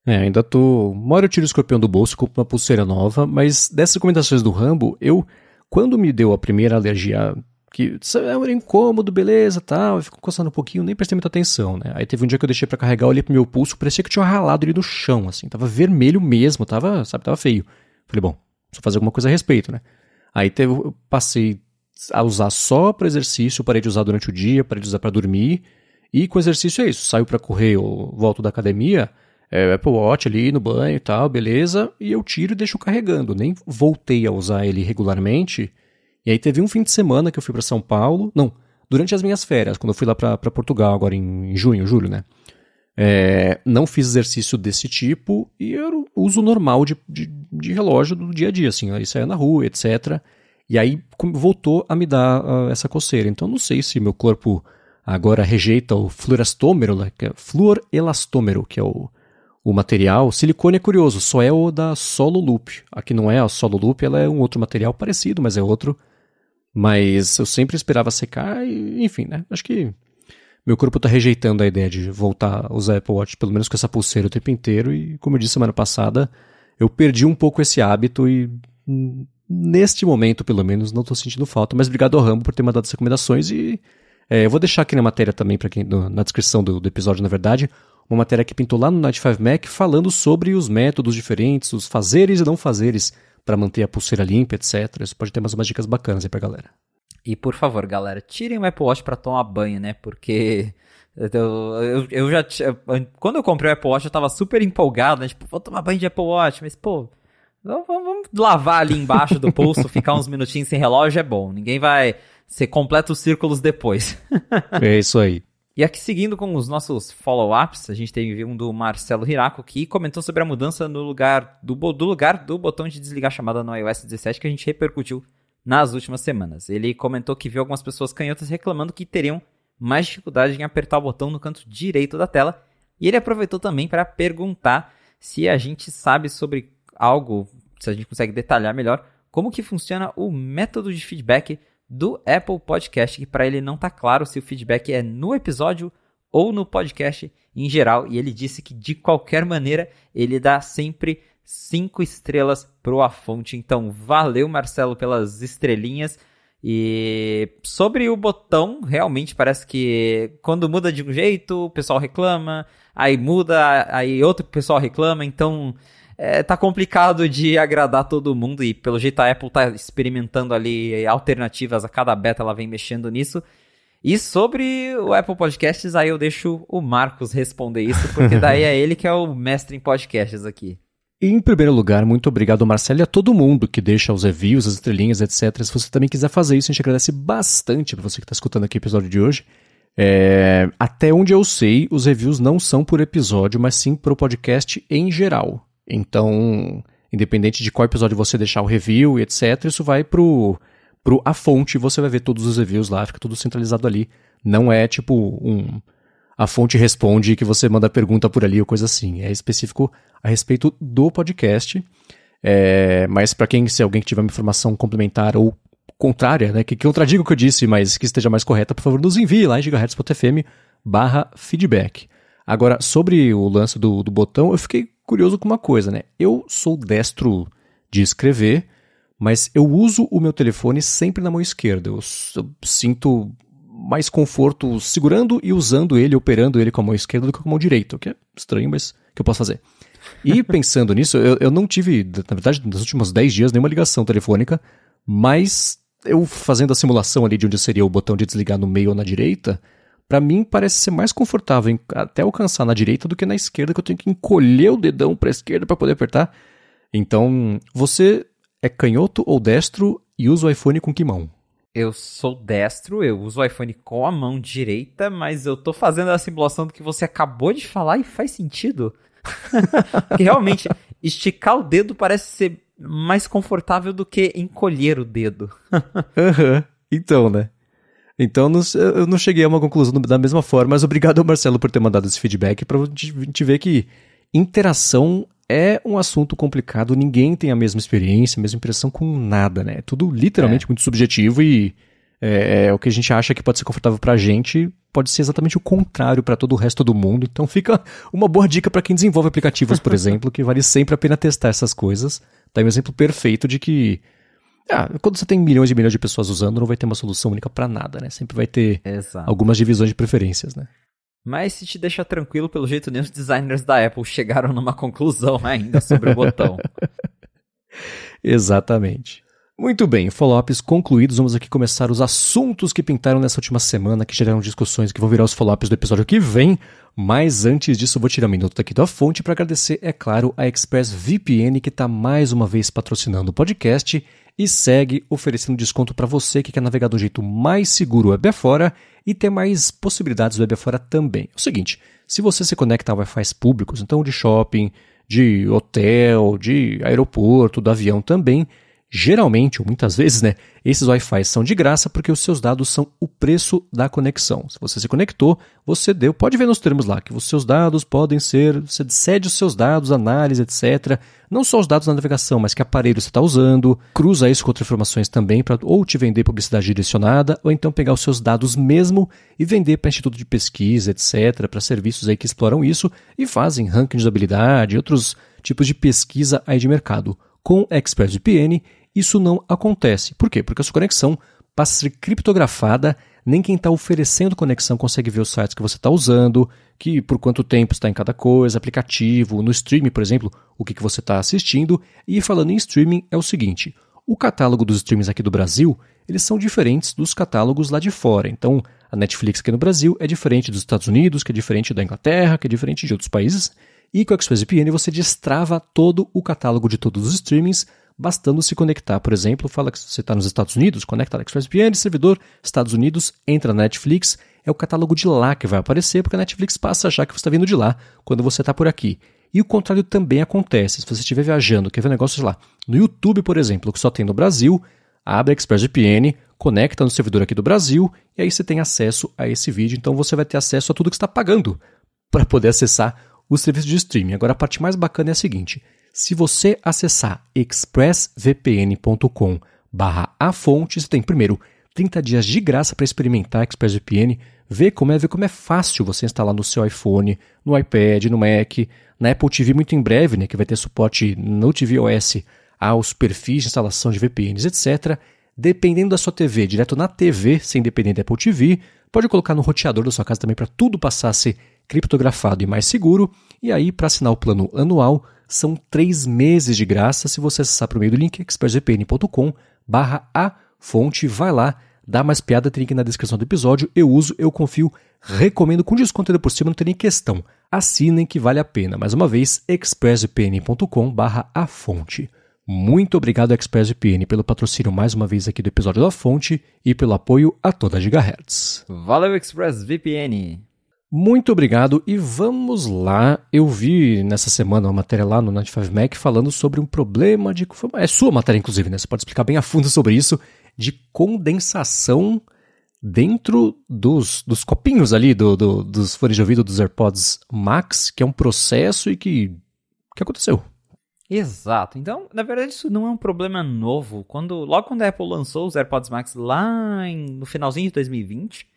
É, ainda tô. Uma hora eu tiro o escorpião do bolso e compro uma pulseira nova, mas dessas recomendações do Rambo, eu, quando me deu a primeira alergia, que é um incômodo, beleza, tal, eu fico coçando um pouquinho, nem prestei muita atenção, né? Aí teve um dia que eu deixei para carregar, olhei pro meu pulso, parecia que tinha ralado ele no chão, assim, tava vermelho mesmo, tava, sabe, tava feio. Falei, bom, preciso fazer alguma coisa a respeito, né? Aí teve, eu passei a usar só para exercício, parei de usar durante o dia, parei de usar para dormir. E com exercício é isso. Saiu para correr ou volto da academia, é, Apple Watch ali no banho e tal, beleza. E eu tiro e deixo carregando. Nem voltei a usar ele regularmente. E aí teve um fim de semana que eu fui para São Paulo, não, durante as minhas férias, quando eu fui lá para Portugal agora em junho, julho, né? É, não fiz exercício desse tipo e o uso normal de, de, de relógio do dia a dia, assim, aí saia na rua, etc. E aí voltou a me dar uh, essa coceira. Então não sei se meu corpo agora rejeita o fluorastômero, né, que é fluorelastômero, que é o, o material. Silicone é curioso, só é o da Solo Loop. Aqui não é a Solo Loop, ela é um outro material parecido, mas é outro. Mas eu sempre esperava secar e, enfim, né? Acho que meu corpo está rejeitando a ideia de voltar a usar Apple Watch, pelo menos com essa pulseira o tempo inteiro. E, como eu disse semana passada, eu perdi um pouco esse hábito e hum, neste momento, pelo menos, não estou sentindo falta. Mas obrigado ao Rambo por ter mandado as recomendações e é, eu vou deixar aqui na matéria também, para quem na descrição do, do, episódio, na verdade, uma matéria que pintou lá no Night 5 Mac falando sobre os métodos diferentes, os fazeres e não fazeres para manter a pulseira limpa, etc. Isso pode ter mais umas dicas bacanas aí pra galera. E por favor, galera, tirem o Apple Watch para tomar banho, né? Porque eu, eu, eu já. Quando eu comprei o Apple Watch, eu tava super empolgado, né? Tipo, vou tomar banho de Apple Watch, mas, pô, vamos, vamos lavar ali embaixo do pulso, ficar uns minutinhos sem relógio é bom. Ninguém vai você completa os círculos depois. é isso aí. E aqui seguindo com os nossos follow-ups, a gente teve um do Marcelo Hiraco que comentou sobre a mudança no lugar do, do lugar do botão de desligar chamada no iOS 17 que a gente repercutiu nas últimas semanas. Ele comentou que viu algumas pessoas canhotas reclamando que teriam mais dificuldade em apertar o botão no canto direito da tela. E ele aproveitou também para perguntar se a gente sabe sobre algo, se a gente consegue detalhar melhor como que funciona o método de feedback do Apple Podcast, que para ele não tá claro se o feedback é no episódio ou no podcast em geral, e ele disse que de qualquer maneira ele dá sempre cinco estrelas pro A Fonte. Então, valeu Marcelo pelas estrelinhas. E sobre o botão, realmente parece que quando muda de um jeito, o pessoal reclama, aí muda, aí outro pessoal reclama, então é, tá complicado de agradar todo mundo e pelo jeito a Apple tá experimentando ali alternativas a cada beta, ela vem mexendo nisso. E sobre o Apple Podcasts, aí eu deixo o Marcos responder isso, porque daí é ele que é o mestre em podcasts aqui. Em primeiro lugar, muito obrigado, Marcelo, e a todo mundo que deixa os reviews, as estrelinhas, etc. Se você também quiser fazer isso, a gente agradece bastante para você que está escutando aqui o episódio de hoje. É, até onde eu sei, os reviews não são por episódio, mas sim para o podcast em geral. Então, independente de qual episódio você deixar o review e etc, isso vai pro, pro a fonte, você vai ver todos os reviews lá, fica tudo centralizado ali. Não é tipo um a fonte responde que você manda pergunta por ali ou coisa assim. É específico a respeito do podcast. É, mas para quem, se alguém que tiver uma informação complementar ou contrária, né, que, que contradiga o que eu disse, mas que esteja mais correta, por favor, nos envie lá em gigahertz.fm barra feedback. Agora, sobre o lance do, do botão, eu fiquei curioso com uma coisa, né? Eu sou destro de escrever, mas eu uso o meu telefone sempre na mão esquerda. Eu, eu, sinto mais conforto segurando e usando ele, operando ele com a mão esquerda do que com a mão direita, o que é estranho, mas que eu posso fazer? E pensando nisso, eu, eu não tive, na verdade, nos últimos 10 dias, nenhuma ligação telefônica, mas eu fazendo a simulação ali de onde seria o botão de desligar no meio ou na direita, para mim parece ser mais confortável até alcançar na direita do que na esquerda, que eu tenho que encolher o dedão para a esquerda para poder apertar. Então, você é canhoto ou destro e usa o iPhone com que mão? Eu sou destro, eu uso o iPhone com a mão direita, mas eu tô fazendo a simulação do que você acabou de falar e faz sentido. Porque realmente, esticar o dedo parece ser mais confortável do que encolher o dedo. Uhum. então, né? Então eu não cheguei a uma conclusão da mesma forma, mas obrigado ao Marcelo por ter mandado esse feedback para a gente ver que interação é um assunto complicado, ninguém tem a mesma experiência, a mesma impressão com nada, né? É tudo literalmente é. muito subjetivo e é, é, o que a gente acha que pode ser confortável para a gente pode ser exatamente o contrário para todo o resto do mundo. Então fica uma boa dica para quem desenvolve aplicativos, por exemplo, que vale sempre a pena testar essas coisas. Tá aí um exemplo perfeito de que ah, quando você tem milhões e milhões de pessoas usando, não vai ter uma solução única para nada, né? Sempre vai ter Exato. algumas divisões de preferências, né? Mas se te deixa tranquilo, pelo jeito nem os designers da Apple chegaram numa conclusão ainda sobre o botão. Exatamente. Muito bem, follow-ups concluídos, vamos aqui começar os assuntos que pintaram nessa última semana, que geraram discussões que vão virar os follow-ups do episódio que vem. Mas antes disso, vou tirar um minuto aqui da fonte para agradecer, é claro, a ExpressVPN que está mais uma vez patrocinando o podcast e segue oferecendo desconto para você que quer navegar do jeito mais seguro web afora e ter mais possibilidades web afora também. É o seguinte, se você se conecta a Wi-Fi públicos, então de shopping, de hotel, de aeroporto, do avião também, Geralmente, ou muitas vezes, né, esses Wi-Fi são de graça porque os seus dados são o preço da conexão. Se você se conectou, você deu, pode ver nos termos lá, que os seus dados podem ser, você cede os seus dados, análise, etc. Não só os dados da navegação, mas que aparelho você está usando, cruza isso com outras informações também para ou te vender publicidade direcionada, ou então pegar os seus dados mesmo e vender para instituto de pesquisa, etc., para serviços aí que exploram isso e fazem ranking de usabilidade e outros tipos de pesquisa aí de mercado. Com ExpressVPN, isso não acontece. Por quê? Porque a sua conexão passa a ser criptografada, nem quem está oferecendo conexão consegue ver os sites que você está usando, que por quanto tempo está em cada coisa, aplicativo, no streaming, por exemplo, o que, que você está assistindo. E falando em streaming, é o seguinte: o catálogo dos streams aqui do Brasil, eles são diferentes dos catálogos lá de fora. Então, a Netflix aqui no Brasil é diferente dos Estados Unidos, que é diferente da Inglaterra, que é diferente de outros países. E com o ExpressVPN você destrava todo o catálogo de todos os streamings bastando se conectar. Por exemplo, fala que você está nos Estados Unidos, conecta na ExpressVPN, servidor Estados Unidos, entra na Netflix, é o catálogo de lá que vai aparecer, porque a Netflix passa a achar que você está vindo de lá quando você está por aqui. E o contrário também acontece. Se você estiver viajando, quer ver negócios lá, no YouTube, por exemplo, que só tem no Brasil, abre a ExpressVPN, conecta no servidor aqui do Brasil, e aí você tem acesso a esse vídeo. Então você vai ter acesso a tudo que está pagando para poder acessar o serviço de streaming. Agora a parte mais bacana é a seguinte: se você acessar expressvpn.com a fonte, você tem primeiro 30 dias de graça para experimentar ExpressVPN, ver como é, ver como é fácil você instalar no seu iPhone, no iPad, no Mac, na Apple TV muito em breve, né, que vai ter suporte no tvOS aos perfis de instalação de VPNs, etc. Dependendo da sua TV, direto na TV, sem depender da Apple TV, pode colocar no roteador da sua casa também para tudo passar a ser criptografado e mais seguro. E aí, para assinar o plano anual, são três meses de graça se você acessar por meio do link expressvpn.com barra a fonte. Vai lá, dá mais piada, tem link na descrição do episódio. Eu uso, eu confio, recomendo com desconto ainda por cima, não tem nem questão. Assinem que vale a pena. Mais uma vez, expressvpn.com barra a fonte. Muito obrigado, ExpressVPN, pelo patrocínio mais uma vez aqui do episódio da Fonte e pelo apoio a toda a Gigahertz. Valeu, ExpressVPN! Muito obrigado e vamos lá. Eu vi nessa semana uma matéria lá no 95Mac falando sobre um problema de. É sua matéria, inclusive, né? Você pode explicar bem a fundo sobre isso, de condensação dentro dos, dos copinhos ali, do, do, dos fones de ouvido dos AirPods Max, que é um processo e que. que aconteceu? Exato. Então, na verdade, isso não é um problema novo. Quando, logo quando a Apple lançou os AirPods Max lá em, no finalzinho de 2020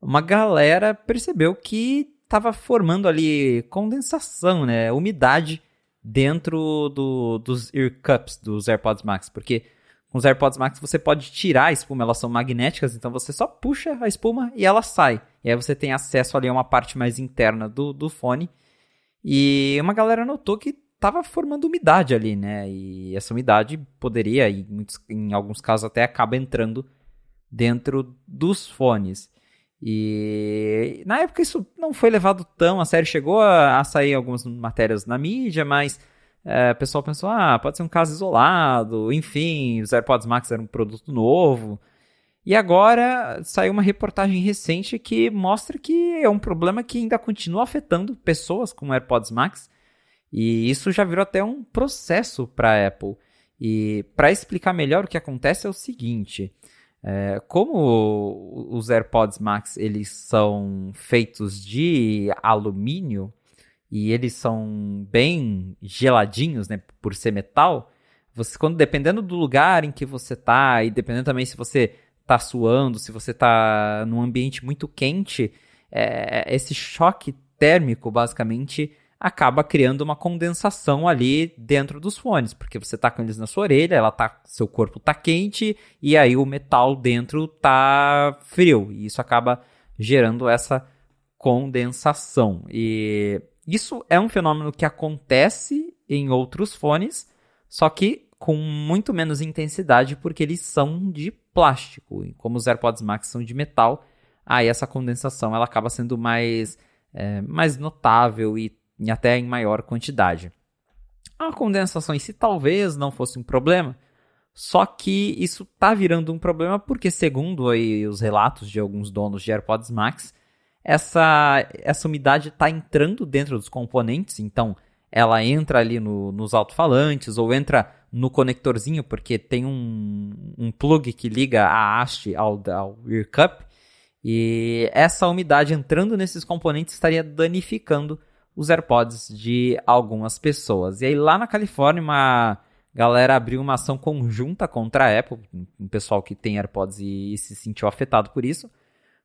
uma galera percebeu que estava formando ali condensação, né, umidade dentro do, dos ear cups dos AirPods Max, porque com os AirPods Max você pode tirar a espuma, elas são magnéticas, então você só puxa a espuma e ela sai. E aí você tem acesso ali a uma parte mais interna do, do fone. E uma galera notou que estava formando umidade ali, né? E essa umidade poderia, em, muitos, em alguns casos até acaba entrando dentro dos fones. E na época isso não foi levado tão a sério, chegou a, a sair algumas matérias na mídia, mas é, o pessoal pensou, ah, pode ser um caso isolado, enfim, os AirPods Max eram um produto novo. E agora saiu uma reportagem recente que mostra que é um problema que ainda continua afetando pessoas com AirPods Max. E isso já virou até um processo para a Apple. E para explicar melhor o que acontece é o seguinte: é, como os AirPods Max eles são feitos de alumínio e eles são bem geladinhos, né, por ser metal, você quando dependendo do lugar em que você tá e dependendo também se você tá suando, se você tá num ambiente muito quente, é, esse choque térmico basicamente acaba criando uma condensação ali dentro dos fones, porque você tá com eles na sua orelha, ela tá, seu corpo tá quente e aí o metal dentro tá frio, e isso acaba gerando essa condensação. E isso é um fenômeno que acontece em outros fones, só que com muito menos intensidade porque eles são de plástico, e como os AirPods Max são de metal, aí essa condensação ela acaba sendo mais é, mais notável e e até em maior quantidade. A condensação em si talvez não fosse um problema, Só que isso tá virando um problema porque, segundo aí os relatos de alguns donos de AirPods Max, essa, essa umidade está entrando dentro dos componentes, então ela entra ali no, nos alto-falantes ou entra no conectorzinho, porque tem um, um plug que liga a haste ao, ao ear cup, e essa umidade entrando nesses componentes estaria danificando os AirPods de algumas pessoas. E aí lá na Califórnia, uma galera abriu uma ação conjunta contra a Apple, um pessoal que tem AirPods e, e se sentiu afetado por isso,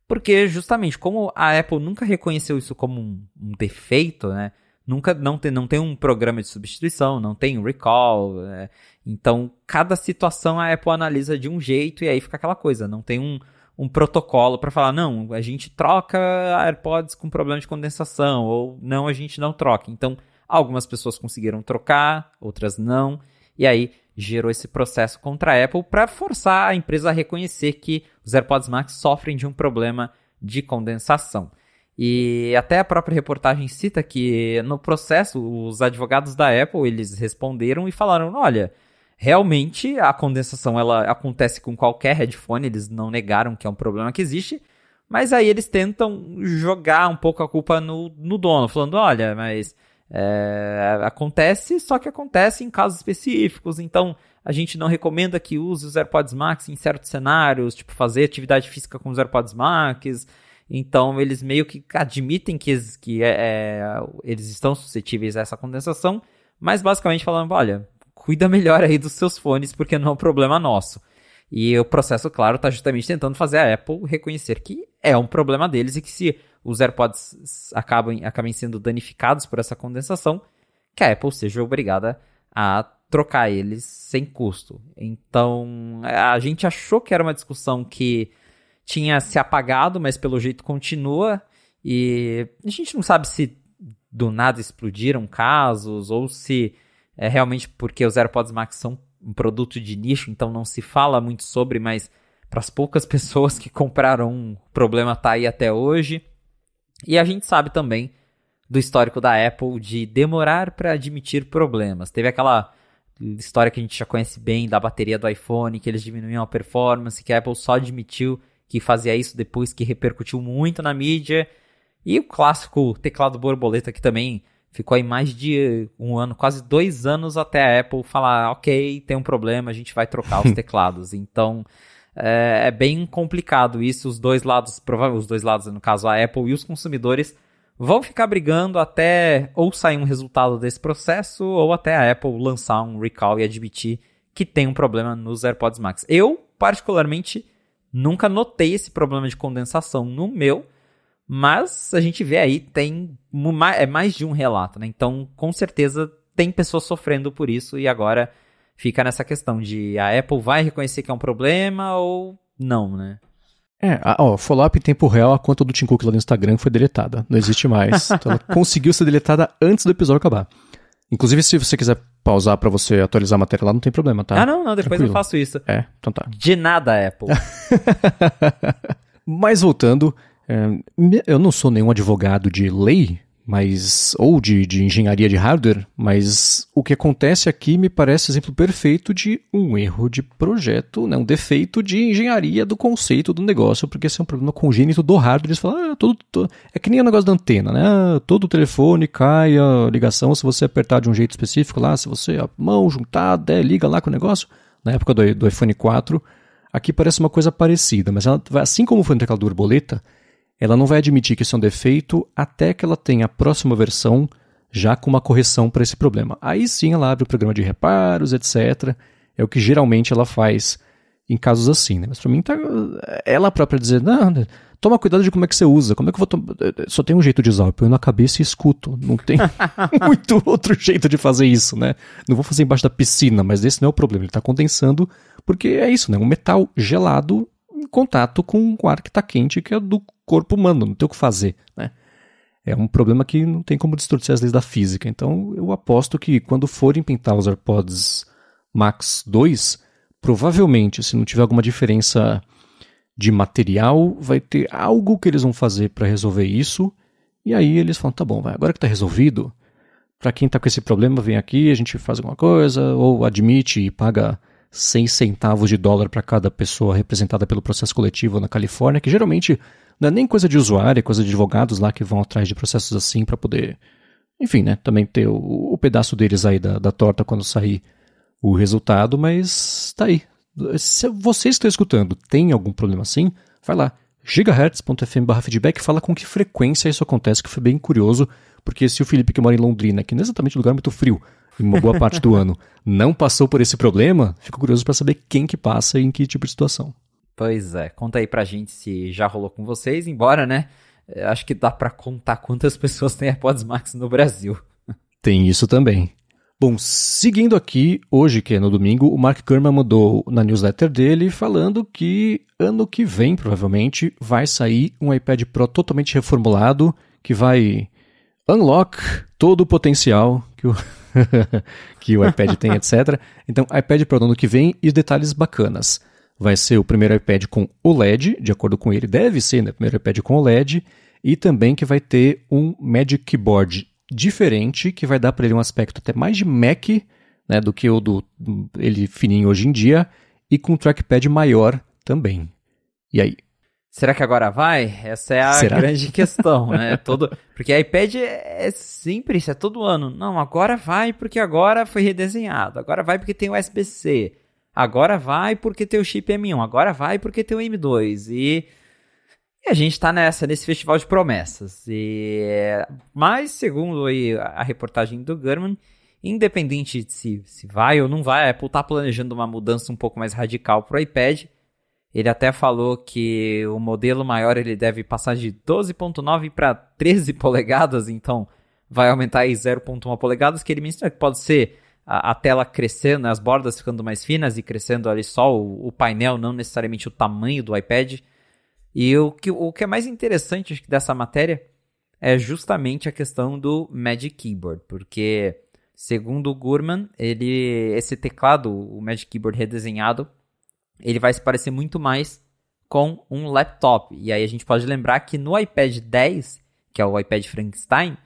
porque justamente como a Apple nunca reconheceu isso como um, um defeito, né? Nunca não tem, não tem um programa de substituição, não tem recall. Né? Então, cada situação a Apple analisa de um jeito e aí fica aquela coisa, não tem um, um protocolo para falar, não, a gente troca AirPods com problema de condensação, ou não, a gente não troca. Então, algumas pessoas conseguiram trocar, outras não, e aí gerou esse processo contra a Apple para forçar a empresa a reconhecer que os AirPods Max sofrem de um problema de condensação. E até a própria reportagem cita que no processo os advogados da Apple eles responderam e falaram, olha, realmente a condensação ela acontece com qualquer headphone, eles não negaram que é um problema que existe, mas aí eles tentam jogar um pouco a culpa no, no dono, falando, olha, mas é, acontece, só que acontece em casos específicos, então a gente não recomenda que use os AirPods Max em certos cenários, tipo fazer atividade física com os AirPods Max, então eles meio que admitem que, que é, é, eles estão suscetíveis a essa condensação, mas basicamente falando, olha, cuida melhor aí dos seus fones porque não é um problema nosso. E o processo, claro, está justamente tentando fazer a Apple reconhecer que é um problema deles e que se os AirPods acabem, acabem sendo danificados por essa condensação, que a Apple seja obrigada a trocar eles sem custo. Então, a gente achou que era uma discussão que tinha se apagado, mas pelo jeito continua. E a gente não sabe se do nada explodiram casos ou se é realmente porque os AirPods Max são um produto de nicho, então não se fala muito sobre, mas para as poucas pessoas que compraram o problema tá aí até hoje. E a gente sabe também do histórico da Apple de demorar para admitir problemas. Teve aquela história que a gente já conhece bem da bateria do iPhone, que eles diminuíam a performance, que a Apple só admitiu que fazia isso depois que repercutiu muito na mídia. E o clássico teclado borboleta, que também ficou aí mais de um ano, quase dois anos até a Apple falar: ok, tem um problema, a gente vai trocar os teclados. Então. É, é, bem complicado isso. Os dois lados, provavelmente os dois lados, no caso a Apple e os consumidores, vão ficar brigando até ou sair um resultado desse processo, ou até a Apple lançar um recall e admitir que tem um problema nos AirPods Max. Eu, particularmente, Nunca notei esse problema de condensação no meu, mas a gente vê aí, tem é mais de um relato, né? Então, com certeza, tem pessoas sofrendo por isso e agora fica nessa questão de a Apple vai reconhecer que é um problema ou não, né? É, ó, follow-up em tempo real, a conta do Tim Cook lá no Instagram foi deletada. Não existe mais. então ela conseguiu ser deletada antes do episódio acabar. Inclusive, se você quiser pausar para você atualizar a matéria lá, não tem problema, tá? Ah, não, não, depois Tranquilo. eu faço isso. É, então tá. De nada, Apple. Mas voltando, eu não sou nenhum advogado de lei, mas ou de, de engenharia de hardware, mas o que acontece aqui me parece exemplo perfeito de um erro de projeto, né, um defeito de engenharia do conceito do negócio, porque esse é um problema congênito do hardware. Eles falam, ah, todo, é que nem o negócio da antena, né? Ah, todo telefone cai a ligação se você apertar de um jeito específico lá, se você a mão juntada, é, liga lá com o negócio. Na época do, do iPhone 4, aqui parece uma coisa parecida, mas ela, assim como foi no teclado borboleta, ela não vai admitir que isso é um defeito até que ela tenha a próxima versão já com uma correção para esse problema. Aí sim ela abre o programa de reparos, etc. É o que geralmente ela faz em casos assim, né? Mas para mim tá ela própria dizer, não, toma cuidado de como é que você usa, como é que eu vou só tem um jeito de usar, eu ponho na cabeça e escuto, não tem muito outro jeito de fazer isso, né? Não vou fazer embaixo da piscina, mas esse não é o problema, ele está condensando porque é isso, né? Um metal gelado contato com o ar que está quente, que é do corpo humano, não tem o que fazer, né? É um problema que não tem como distorcer as leis da física. Então, eu aposto que quando forem pintar os AirPods Max 2, provavelmente, se não tiver alguma diferença de material, vai ter algo que eles vão fazer para resolver isso. E aí eles falam: tá bom, vai, agora que está resolvido, para quem está com esse problema, vem aqui, a gente faz alguma coisa, ou admite e paga 6 centavos de dólar para cada pessoa representada pelo processo coletivo na Califórnia, que geralmente não é nem coisa de usuário, é coisa de advogados lá que vão atrás de processos assim para poder, enfim, né, também ter o, o pedaço deles aí da, da torta quando sair o resultado, mas tá aí. Se vocês estão escutando, tem algum problema assim, vai lá, gigahertz.fm feedback fala com que frequência isso acontece, que foi bem curioso, porque se o Felipe que mora em Londrina, que não é exatamente um lugar muito frio, em uma boa parte do ano, não passou por esse problema, fico curioso para saber quem que passa e em que tipo de situação. Pois é, conta aí pra gente se já rolou com vocês, embora, né, acho que dá para contar quantas pessoas têm AirPods Max no Brasil. Tem isso também. Bom, seguindo aqui, hoje que é no domingo, o Mark Gurman mandou na newsletter dele falando que ano que vem, provavelmente, vai sair um iPad Pro totalmente reformulado, que vai unlock todo o potencial que o, que o iPad tem, etc. Então, iPad Pro no ano que vem e detalhes bacanas. Vai ser o primeiro iPad com OLED, de acordo com ele, deve ser né, o primeiro iPad com OLED, e também que vai ter um Magic Keyboard diferente, que vai dar para ele um aspecto até mais de Mac né, do que o do ele fininho hoje em dia, e com um trackpad maior também. E aí? Será que agora vai? Essa é a Será? grande questão, né? Todo, porque iPad é, é sempre isso, é todo ano. Não, agora vai porque agora foi redesenhado. Agora vai porque tem o USB-C. Agora vai porque tem o chip M1. Agora vai porque tem o M2. E, e a gente tá nessa, nesse festival de promessas. E, mas, segundo a reportagem do Gurman, independente de se, se vai ou não vai, a Apple tá planejando uma mudança um pouco mais radical pro iPad ele até falou que o modelo maior ele deve passar de 12.9 para 13 polegadas, então vai aumentar aí 0.1 polegadas, que ele menciona que pode ser a, a, tela crescendo, as bordas ficando mais finas e crescendo ali só o, o, painel, não necessariamente o tamanho do iPad. E o que, o que é mais interessante acho, dessa matéria é justamente a questão do Magic Keyboard, porque segundo o Gurman, ele, esse teclado, o Magic Keyboard redesenhado, ele vai se parecer muito mais com um laptop. E aí a gente pode lembrar que no iPad 10, que é o iPad Frankenstein,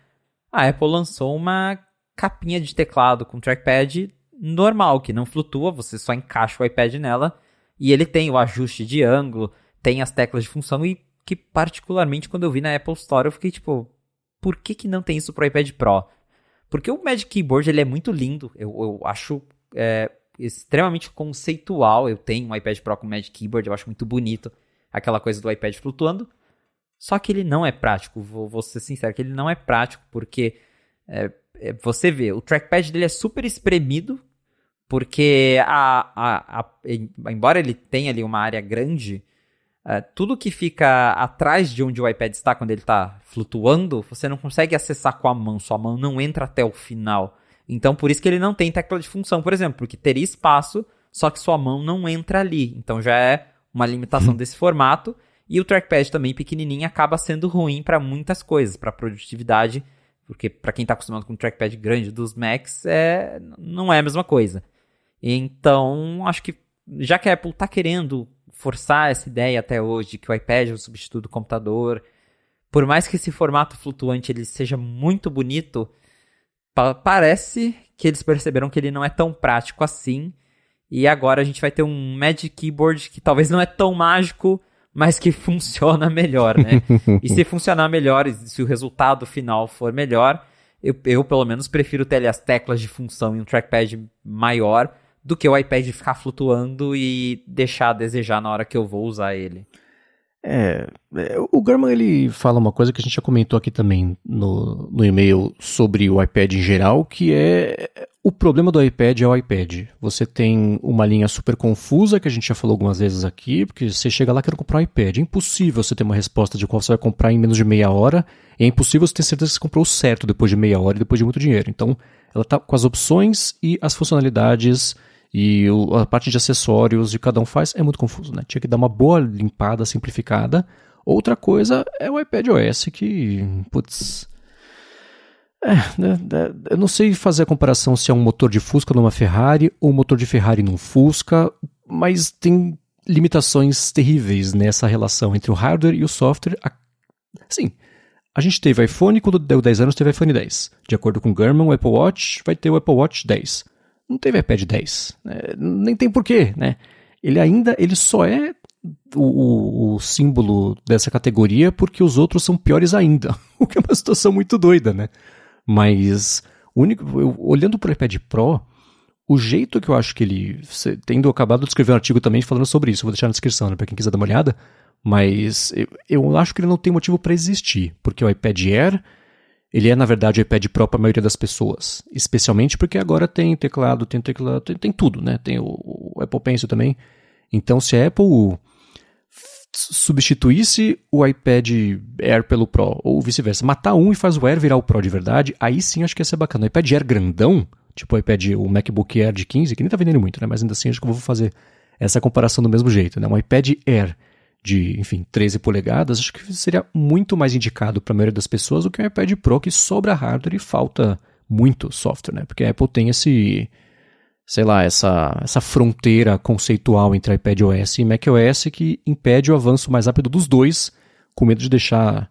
a Apple lançou uma capinha de teclado com trackpad normal, que não flutua, você só encaixa o iPad nela e ele tem o ajuste de ângulo, tem as teclas de função e que particularmente quando eu vi na Apple Store eu fiquei tipo, por que que não tem isso pro iPad Pro? Porque o Magic Keyboard ele é muito lindo, eu, eu acho é, extremamente conceitual. Eu tenho um iPad Pro com Magic Keyboard, eu acho muito bonito aquela coisa do iPad flutuando. Só que ele não é prático, vou, vou ser sincero, que ele não é prático, porque é, é, você vê, o trackpad dele é super espremido, porque a, a, a, embora ele tenha ali uma área grande, é, tudo que fica atrás de onde o iPad está quando ele está flutuando, você não consegue acessar com a mão, sua mão não entra até o final. Então, por isso que ele não tem tecla de função, por exemplo, porque teria espaço, só que sua mão não entra ali. Então, já é uma limitação uhum. desse formato. E o trackpad também pequenininho acaba sendo ruim para muitas coisas, para produtividade, porque para quem está acostumado com o trackpad grande dos Macs, é, não é a mesma coisa. Então, acho que já que a Apple está querendo forçar essa ideia até hoje de que o iPad é o substituto do computador, por mais que esse formato flutuante ele seja muito bonito, pa parece que eles perceberam que ele não é tão prático assim. E agora a gente vai ter um Magic Keyboard que talvez não é tão mágico, mas que funciona melhor, né? e se funcionar melhor, se o resultado final for melhor, eu, eu pelo menos prefiro ter ali as teclas de função e um trackpad maior do que o iPad ficar flutuando e deixar a desejar na hora que eu vou usar ele. É, é, o Garman ele fala uma coisa que a gente já comentou aqui também no, no e-mail sobre o iPad em geral, que é o problema do iPad é o iPad. Você tem uma linha super confusa, que a gente já falou algumas vezes aqui, porque você chega lá quer comprar um iPad. É impossível você ter uma resposta de qual você vai comprar em menos de meia hora, e é impossível você ter certeza que você comprou o certo depois de meia hora e depois de muito dinheiro. Então, ela está com as opções e as funcionalidades e o, a parte de acessórios de cada um faz é muito confuso, né? Tinha que dar uma boa limpada, simplificada. Outra coisa é o iPad OS que, putz, é, né, né, eu não sei fazer a comparação se é um motor de Fusca numa Ferrari ou um motor de Ferrari num Fusca, mas tem limitações terríveis nessa relação entre o hardware e o software. Sim, a gente teve iPhone quando deu 10 anos, teve iPhone 10. De acordo com Gurman, o Apple Watch vai ter o Apple Watch 10. Não teve iPad 10. Né? Nem tem porquê, né? Ele ainda, ele só é o, o, o, símbolo dessa categoria porque os outros são piores ainda. O que é uma situação muito doida, né? Mas, único, eu, olhando para o iPad Pro, o jeito que eu acho que ele. Tendo acabado de escrever um artigo também falando sobre isso, vou deixar na descrição, né, para quem quiser dar uma olhada. Mas eu, eu acho que ele não tem motivo para existir, porque o iPad Air ele é, na verdade, o iPad Pro para a maioria das pessoas. Especialmente porque agora tem teclado, tem teclado, tem, tem tudo, né? Tem o, o, Apple Pencil também. Então, se a Apple substituísse o iPad Air pelo Pro, ou vice-versa, matar um e faz o Air virar o Pro de verdade, aí sim acho que ia ser bacana. O iPad Air grandão, tipo o iPad, o MacBook Air de 15, que nem tá vendendo muito, né? Mas ainda assim acho que eu vou fazer essa comparação do mesmo jeito, né? Um iPad Air de, enfim, 13 polegadas, acho que seria muito mais indicado para a maioria das pessoas do que um iPad Pro que sobra hardware e falta muito software, né? Porque a Apple tem esse, sei lá, essa, essa fronteira conceitual entre iPad OS e macOS que impede o avanço mais rápido dos dois, com medo de deixar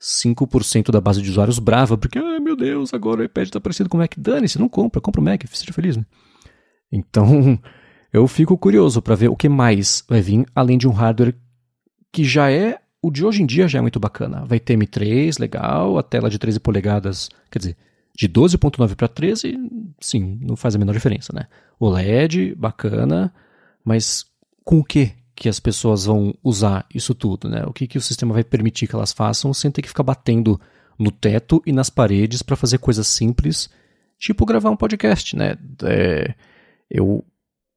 5% da base de usuários brava, porque, meu Deus, agora o iPad está parecido com o Mac. Dane-se, não compra, compra o Mac, seja feliz, né? Então, eu fico curioso para ver o que mais vai vir, além de um hardware que já é. O de hoje em dia já é muito bacana. Vai ter M3, legal, a tela de 13 polegadas, quer dizer, de 12.9 para 13, sim, não faz a menor diferença, né? O LED, bacana, mas com o que que as pessoas vão usar isso tudo, né? O que, que o sistema vai permitir que elas façam sem ter que ficar batendo no teto e nas paredes para fazer coisas simples, tipo gravar um podcast, né? É, eu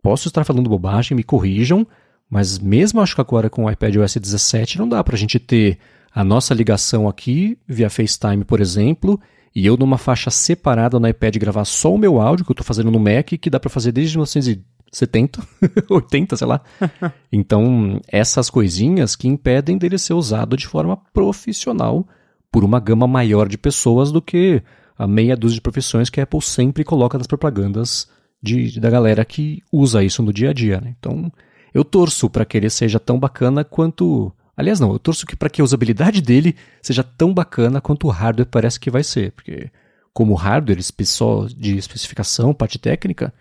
posso estar falando bobagem, me corrijam, mas mesmo acho que agora com o iPad OS 17 não dá para a gente ter a nossa ligação aqui via FaceTime, por exemplo, e eu numa faixa separada no iPad gravar só o meu áudio que eu estou fazendo no Mac, que dá para fazer desde 1970, 80, sei lá. Então, essas coisinhas que impedem dele ser usado de forma profissional por uma gama maior de pessoas do que a meia dúzia de profissões que a Apple sempre coloca nas propagandas de, da galera que usa isso no dia a dia. Né? Então, eu torço para que ele seja tão bacana quanto. Aliás, não, eu torço que para que a usabilidade dele seja tão bacana quanto o hardware parece que vai ser, porque como hardware só de especificação, parte técnica,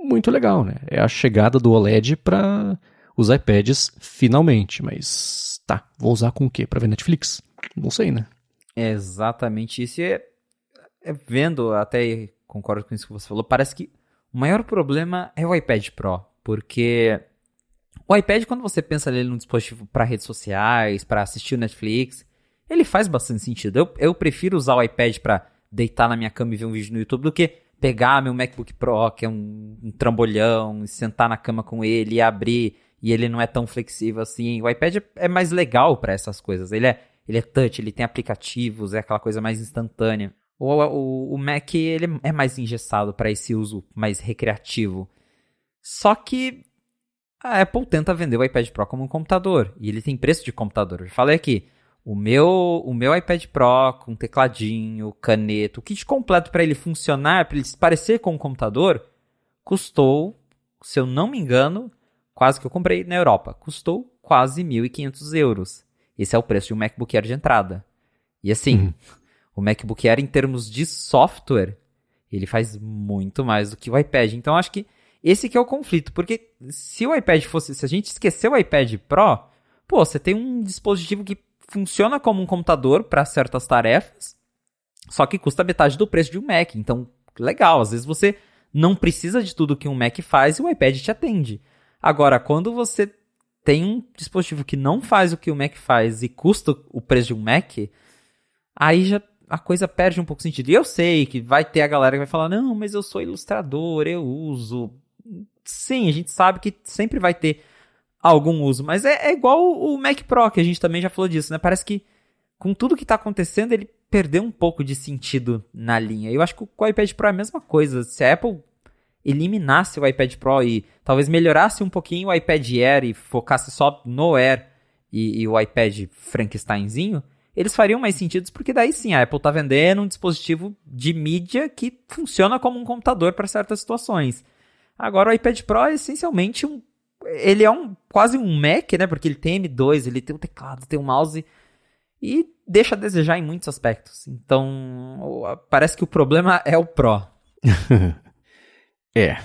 muito legal, né? É a chegada do OLED para os iPads finalmente, mas tá, vou usar com o quê? Para ver Netflix? Não sei, né? É exatamente isso. E é, é, vendo, até concordo com isso que você falou, parece que o maior problema é o iPad Pro, porque o iPad, quando você pensa nele num dispositivo para redes sociais, para assistir o Netflix, ele faz bastante sentido. Eu, eu prefiro usar o iPad para deitar na minha cama e ver um vídeo no YouTube do que pegar meu MacBook Pro, que é um, um trambolhão, e sentar na cama com ele e abrir, e ele não é tão flexível assim. O iPad é, mais legal para essas coisas. Ele é, ele é touch, ele tem aplicativos, é aquela coisa mais instantânea. O, o, o Mac ele é mais engessado para esse uso mais recreativo. Só que a Apple tenta vender o iPad Pro como um computador. E ele tem preço de computador. Eu já falei aqui. O meu, o meu iPad Pro com tecladinho, caneta, o kit completo para ele funcionar, para ele se parecer com um computador, custou, se eu não me engano, quase que eu comprei na Europa, custou quase 1.500 euros. Esse é o preço de um MacBook Air de entrada. E assim, uhum. o MacBook Air em termos de software, ele faz muito mais do que o iPad. Então acho que esse que é o conflito, porque se o iPad fosse, se a gente esquecer o iPad Pro, pô, você tem um dispositivo que funciona como um computador para certas tarefas, só que custa metade do preço de um Mac. Então, legal, às vezes você não precisa de tudo que um Mac faz e o iPad te atende. Agora, quando você tem um dispositivo que não faz o que o Mac faz e custa o preço de um Mac, aí já a coisa perde um pouco de sentido. E eu sei que vai ter a galera que vai falar: não, mas eu sou ilustrador, eu uso sim, a gente sabe que sempre vai ter algum uso, mas é, é igual o Mac Pro, que a gente também já falou disso, né? Parece que com tudo que está acontecendo, ele perdeu um pouco de sentido na linha. Eu acho que com o iPad Pro é a mesma coisa. Se a Apple eliminasse o iPad Pro e talvez melhorasse um pouquinho o iPad Air e focasse só no Air e, e o iPad Frankensteinzinho, eles fariam mais sentido, porque daí sim a Apple está vendendo um dispositivo de mídia que funciona como um computador para certas situações. Agora o iPad Pro é essencialmente um. Ele é um quase um Mac, né? Porque ele tem M2, ele tem o teclado, tem o mouse. E deixa a desejar em muitos aspectos. Então, parece que o problema é o Pro. É.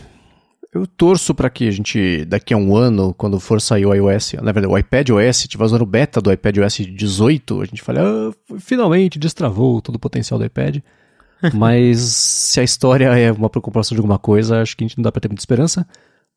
Eu torço para que a gente, daqui a um ano, quando for sair o iOS, na verdade, o iPad OS, tiver usando o beta do iPad OS 18, a gente fala, ah, finalmente destravou todo o potencial do iPad. Mas se a história é uma preocupação de alguma coisa, acho que a gente não dá pra ter muita esperança.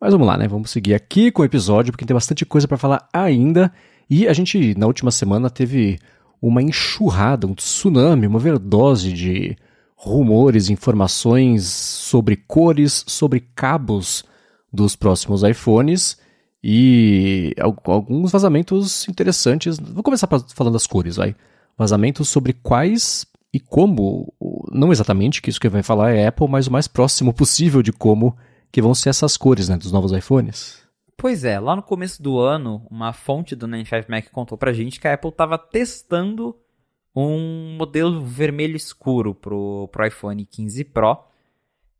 Mas vamos lá, né? Vamos seguir aqui com o episódio, porque tem bastante coisa para falar ainda. E a gente, na última semana, teve uma enxurrada, um tsunami, uma overdose de rumores, informações sobre cores, sobre cabos dos próximos iPhones e alguns vazamentos interessantes. Vou começar falando das cores, vai. Vazamentos sobre quais e como, não exatamente que isso que vai falar é Apple, mas o mais próximo possível de como que vão ser essas cores, né, dos novos iPhones. Pois é, lá no começo do ano, uma fonte do 95Mac contou pra gente que a Apple estava testando um modelo vermelho escuro pro, pro iPhone 15 Pro.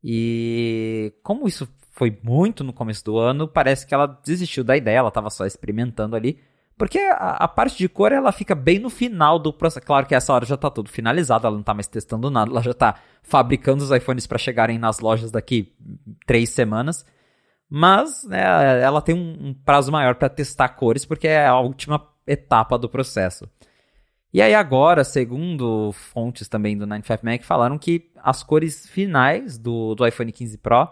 E como isso foi muito no começo do ano, parece que ela desistiu da ideia, ela estava só experimentando ali. Porque a, a, parte de cor ela fica bem no final do processo. Claro que essa hora já está tudo finalizado, ela não está mais testando nada, ela já está fabricando os iPhones para chegarem nas lojas daqui três semanas. Mas né, ela tem um, um prazo maior para testar cores, porque é a última etapa do processo. E aí agora, segundo fontes também do 95Mac, falaram que as cores finais do, do iPhone 15 Pro,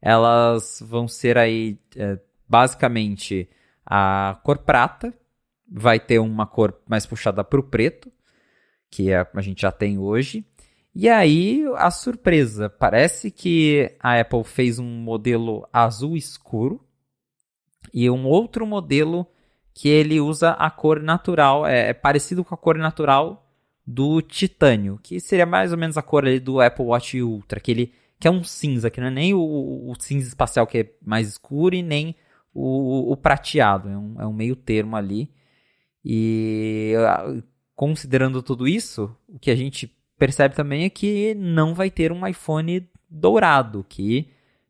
elas vão ser aí é, basicamente a cor prata, vai ter uma cor mais puxada para o preto, que é, a gente já tem hoje. E aí a surpresa, parece que a Apple fez um modelo azul escuro e um outro modelo que ele usa a cor natural, é, é, parecido com a cor natural do titânio, que seria mais ou menos a cor ali do Apple Watch Ultra, que, ele, que é um cinza, que não é nem o, o cinza espacial que é mais escuro e nem o, o prateado, é um, é um meio termo ali. E considerando tudo isso, o que a gente percebe também é que não vai ter um iPhone dourado, que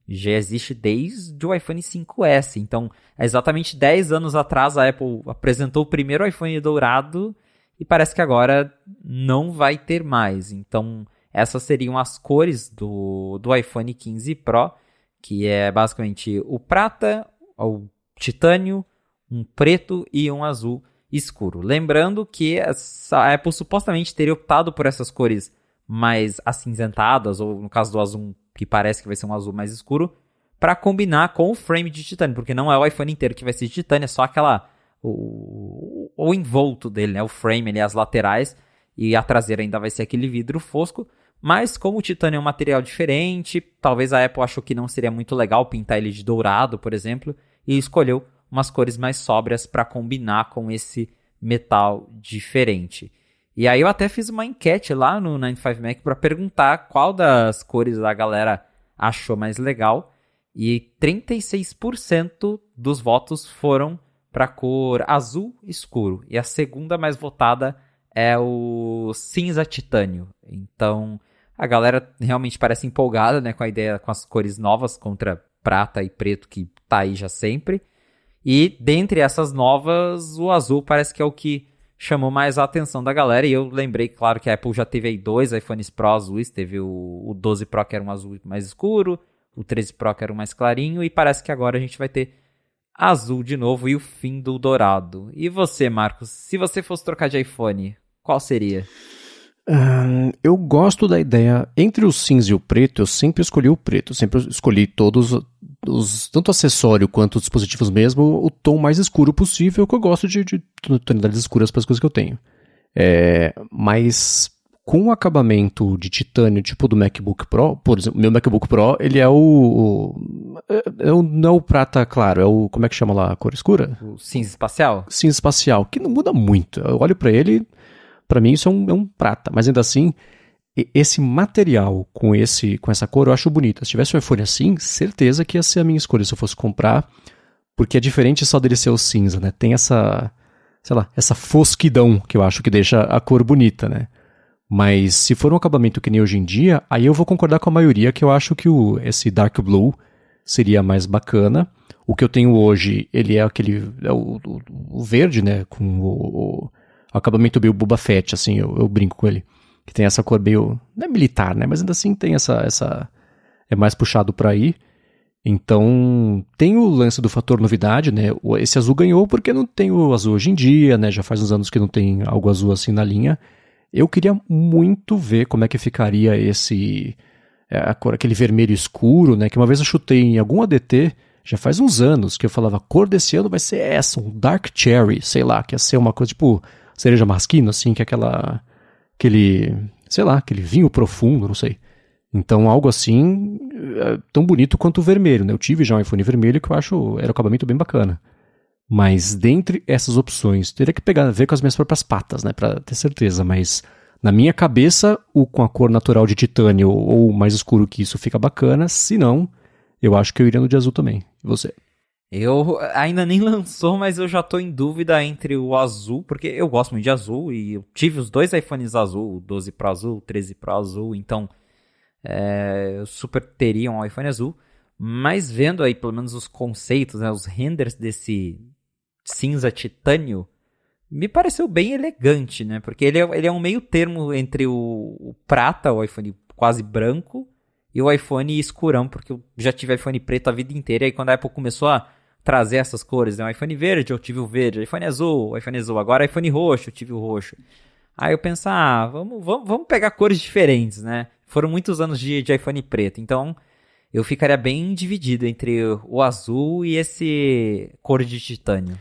já existe desde o iPhone 5S. Então, exatamente 10 anos atrás a Apple apresentou o primeiro iPhone dourado e parece que agora não vai ter mais. Então, essas seriam as cores do, do iPhone 15 Pro, que é basicamente o prata, o titânio, um preto e um azul escuro. Lembrando que a Apple supostamente teria optado por essas cores mais acinzentadas, ou no caso do azul que parece que vai ser um azul mais escuro, para combinar com o frame de titânio, porque não é o iPhone inteiro que vai ser de titânio, é só aquela o, o envolto dele, né, o frame ali, as laterais, e a traseira ainda vai ser aquele vidro fosco, mas como o titânio é um material diferente, talvez a Apple achou que não seria muito legal pintar ele de dourado, por exemplo, e escolheu umas cores mais sóbrias para combinar com esse metal diferente. E aí eu até fiz uma enquete lá no 95Mac para perguntar qual das cores a galera achou mais legal. E 36% dos votos foram para a cor azul escuro. E a segunda mais votada é o cinza titânio. Então a galera realmente parece empolgada né, com a ideia com as cores novas contra prata e preto que tá aí já sempre. E dentre essas novas, o azul parece que é o que chamou mais a atenção da galera. E eu lembrei, claro, que a Apple já teve aí dois iPhones Pro azuis. Teve o, o 12 Pro, que era um azul mais escuro, o 13 Pro, que era um mais clarinho, e parece que agora a gente vai ter azul de novo e o fim do dourado. E você, Marcos, se você fosse trocar de iPhone, qual seria? Eu gosto da ideia. Entre o cinza e o preto, eu sempre escolhi o preto. sempre escolhi todos os, tanto acessório quanto os dispositivos mesmo, o tom mais escuro possível, que eu gosto de, de tonalidades escuras para as coisas que eu tenho. É, mas com o acabamento de titânio, tipo do MacBook Pro, por exemplo, meu MacBook Pro, ele é o, o, é o não é o prata claro, é o como é que chama lá a cor escura? O cinza espacial. Cinza espacial, que não muda muito. Eu olho para ele, para mim isso é um, é um prata, mas ainda assim esse material com esse com essa cor eu acho bonito. Se tivesse um iPhone assim, certeza que ia ser a minha escolha se eu fosse comprar, porque é diferente só dele ser o cinza, né? Tem essa, sei lá, essa fosquidão que eu acho que deixa a cor bonita, né? Mas se for um acabamento que nem hoje em dia, aí eu vou concordar com a maioria que eu acho que o, esse dark blue seria mais bacana. O que eu tenho hoje, ele é aquele é o, o, o, verde, né, com o, o acabamento meio Boba Fett, assim, eu, eu brinco com ele que tem essa cor meio. Não é militar, né? Mas ainda assim tem essa. essa é mais puxado para aí. Então, tem o lance do fator novidade, né? Esse azul ganhou porque não tem o azul hoje em dia, né? Já faz uns anos que não tem algo azul assim na linha. Eu queria muito ver como é que ficaria esse é, a cor, aquele vermelho escuro, né? Que uma vez eu chutei em algum ADT, já faz uns anos, que eu falava, a cor desse ano vai ser essa, um Dark Cherry, sei lá, que ia ser uma coisa tipo cereja masquina, assim, que é aquela. aquele. sei lá, aquele vinho profundo, não sei. Então, algo assim, é tão bonito quanto o vermelho, né? Eu tive já um iPhone vermelho que eu acho era um acabamento bem bacana. Mas dentre essas opções, teria que pegar, ver com as minhas próprias patas, né, para ter certeza, mas na minha cabeça, o com a cor natural de titânio ou mais escuro que isso fica bacana, se não, eu acho que eu iria no de azul também. E você? Eu ainda nem lançou, mas eu já tô em dúvida entre o azul, porque eu gosto muito de azul e eu tive os dois iPhones azul, o 12 Pro azul, o 13 Pro azul, então é, eu super teria um iPhone azul. Mas vendo aí pelo menos os conceitos, né, os renders desse cinza titânio, me pareceu bem elegante, né? Porque ele é, ele é um meio termo entre o, o, prata, o iPhone quase branco, e o iPhone escurão, porque eu já tive iPhone preto a vida inteira, e quando a Apple começou a trazer essas cores, né? O iPhone verde, eu tive o verde, o iPhone azul, o iPhone azul, agora iPhone roxo, eu tive o roxo. Aí eu penso, ah, vamos, vamos, vamos pegar cores diferentes, né? Foram muitos anos de, de iPhone preto, então eu ficaria bem dividido entre o azul e esse cor de titânio.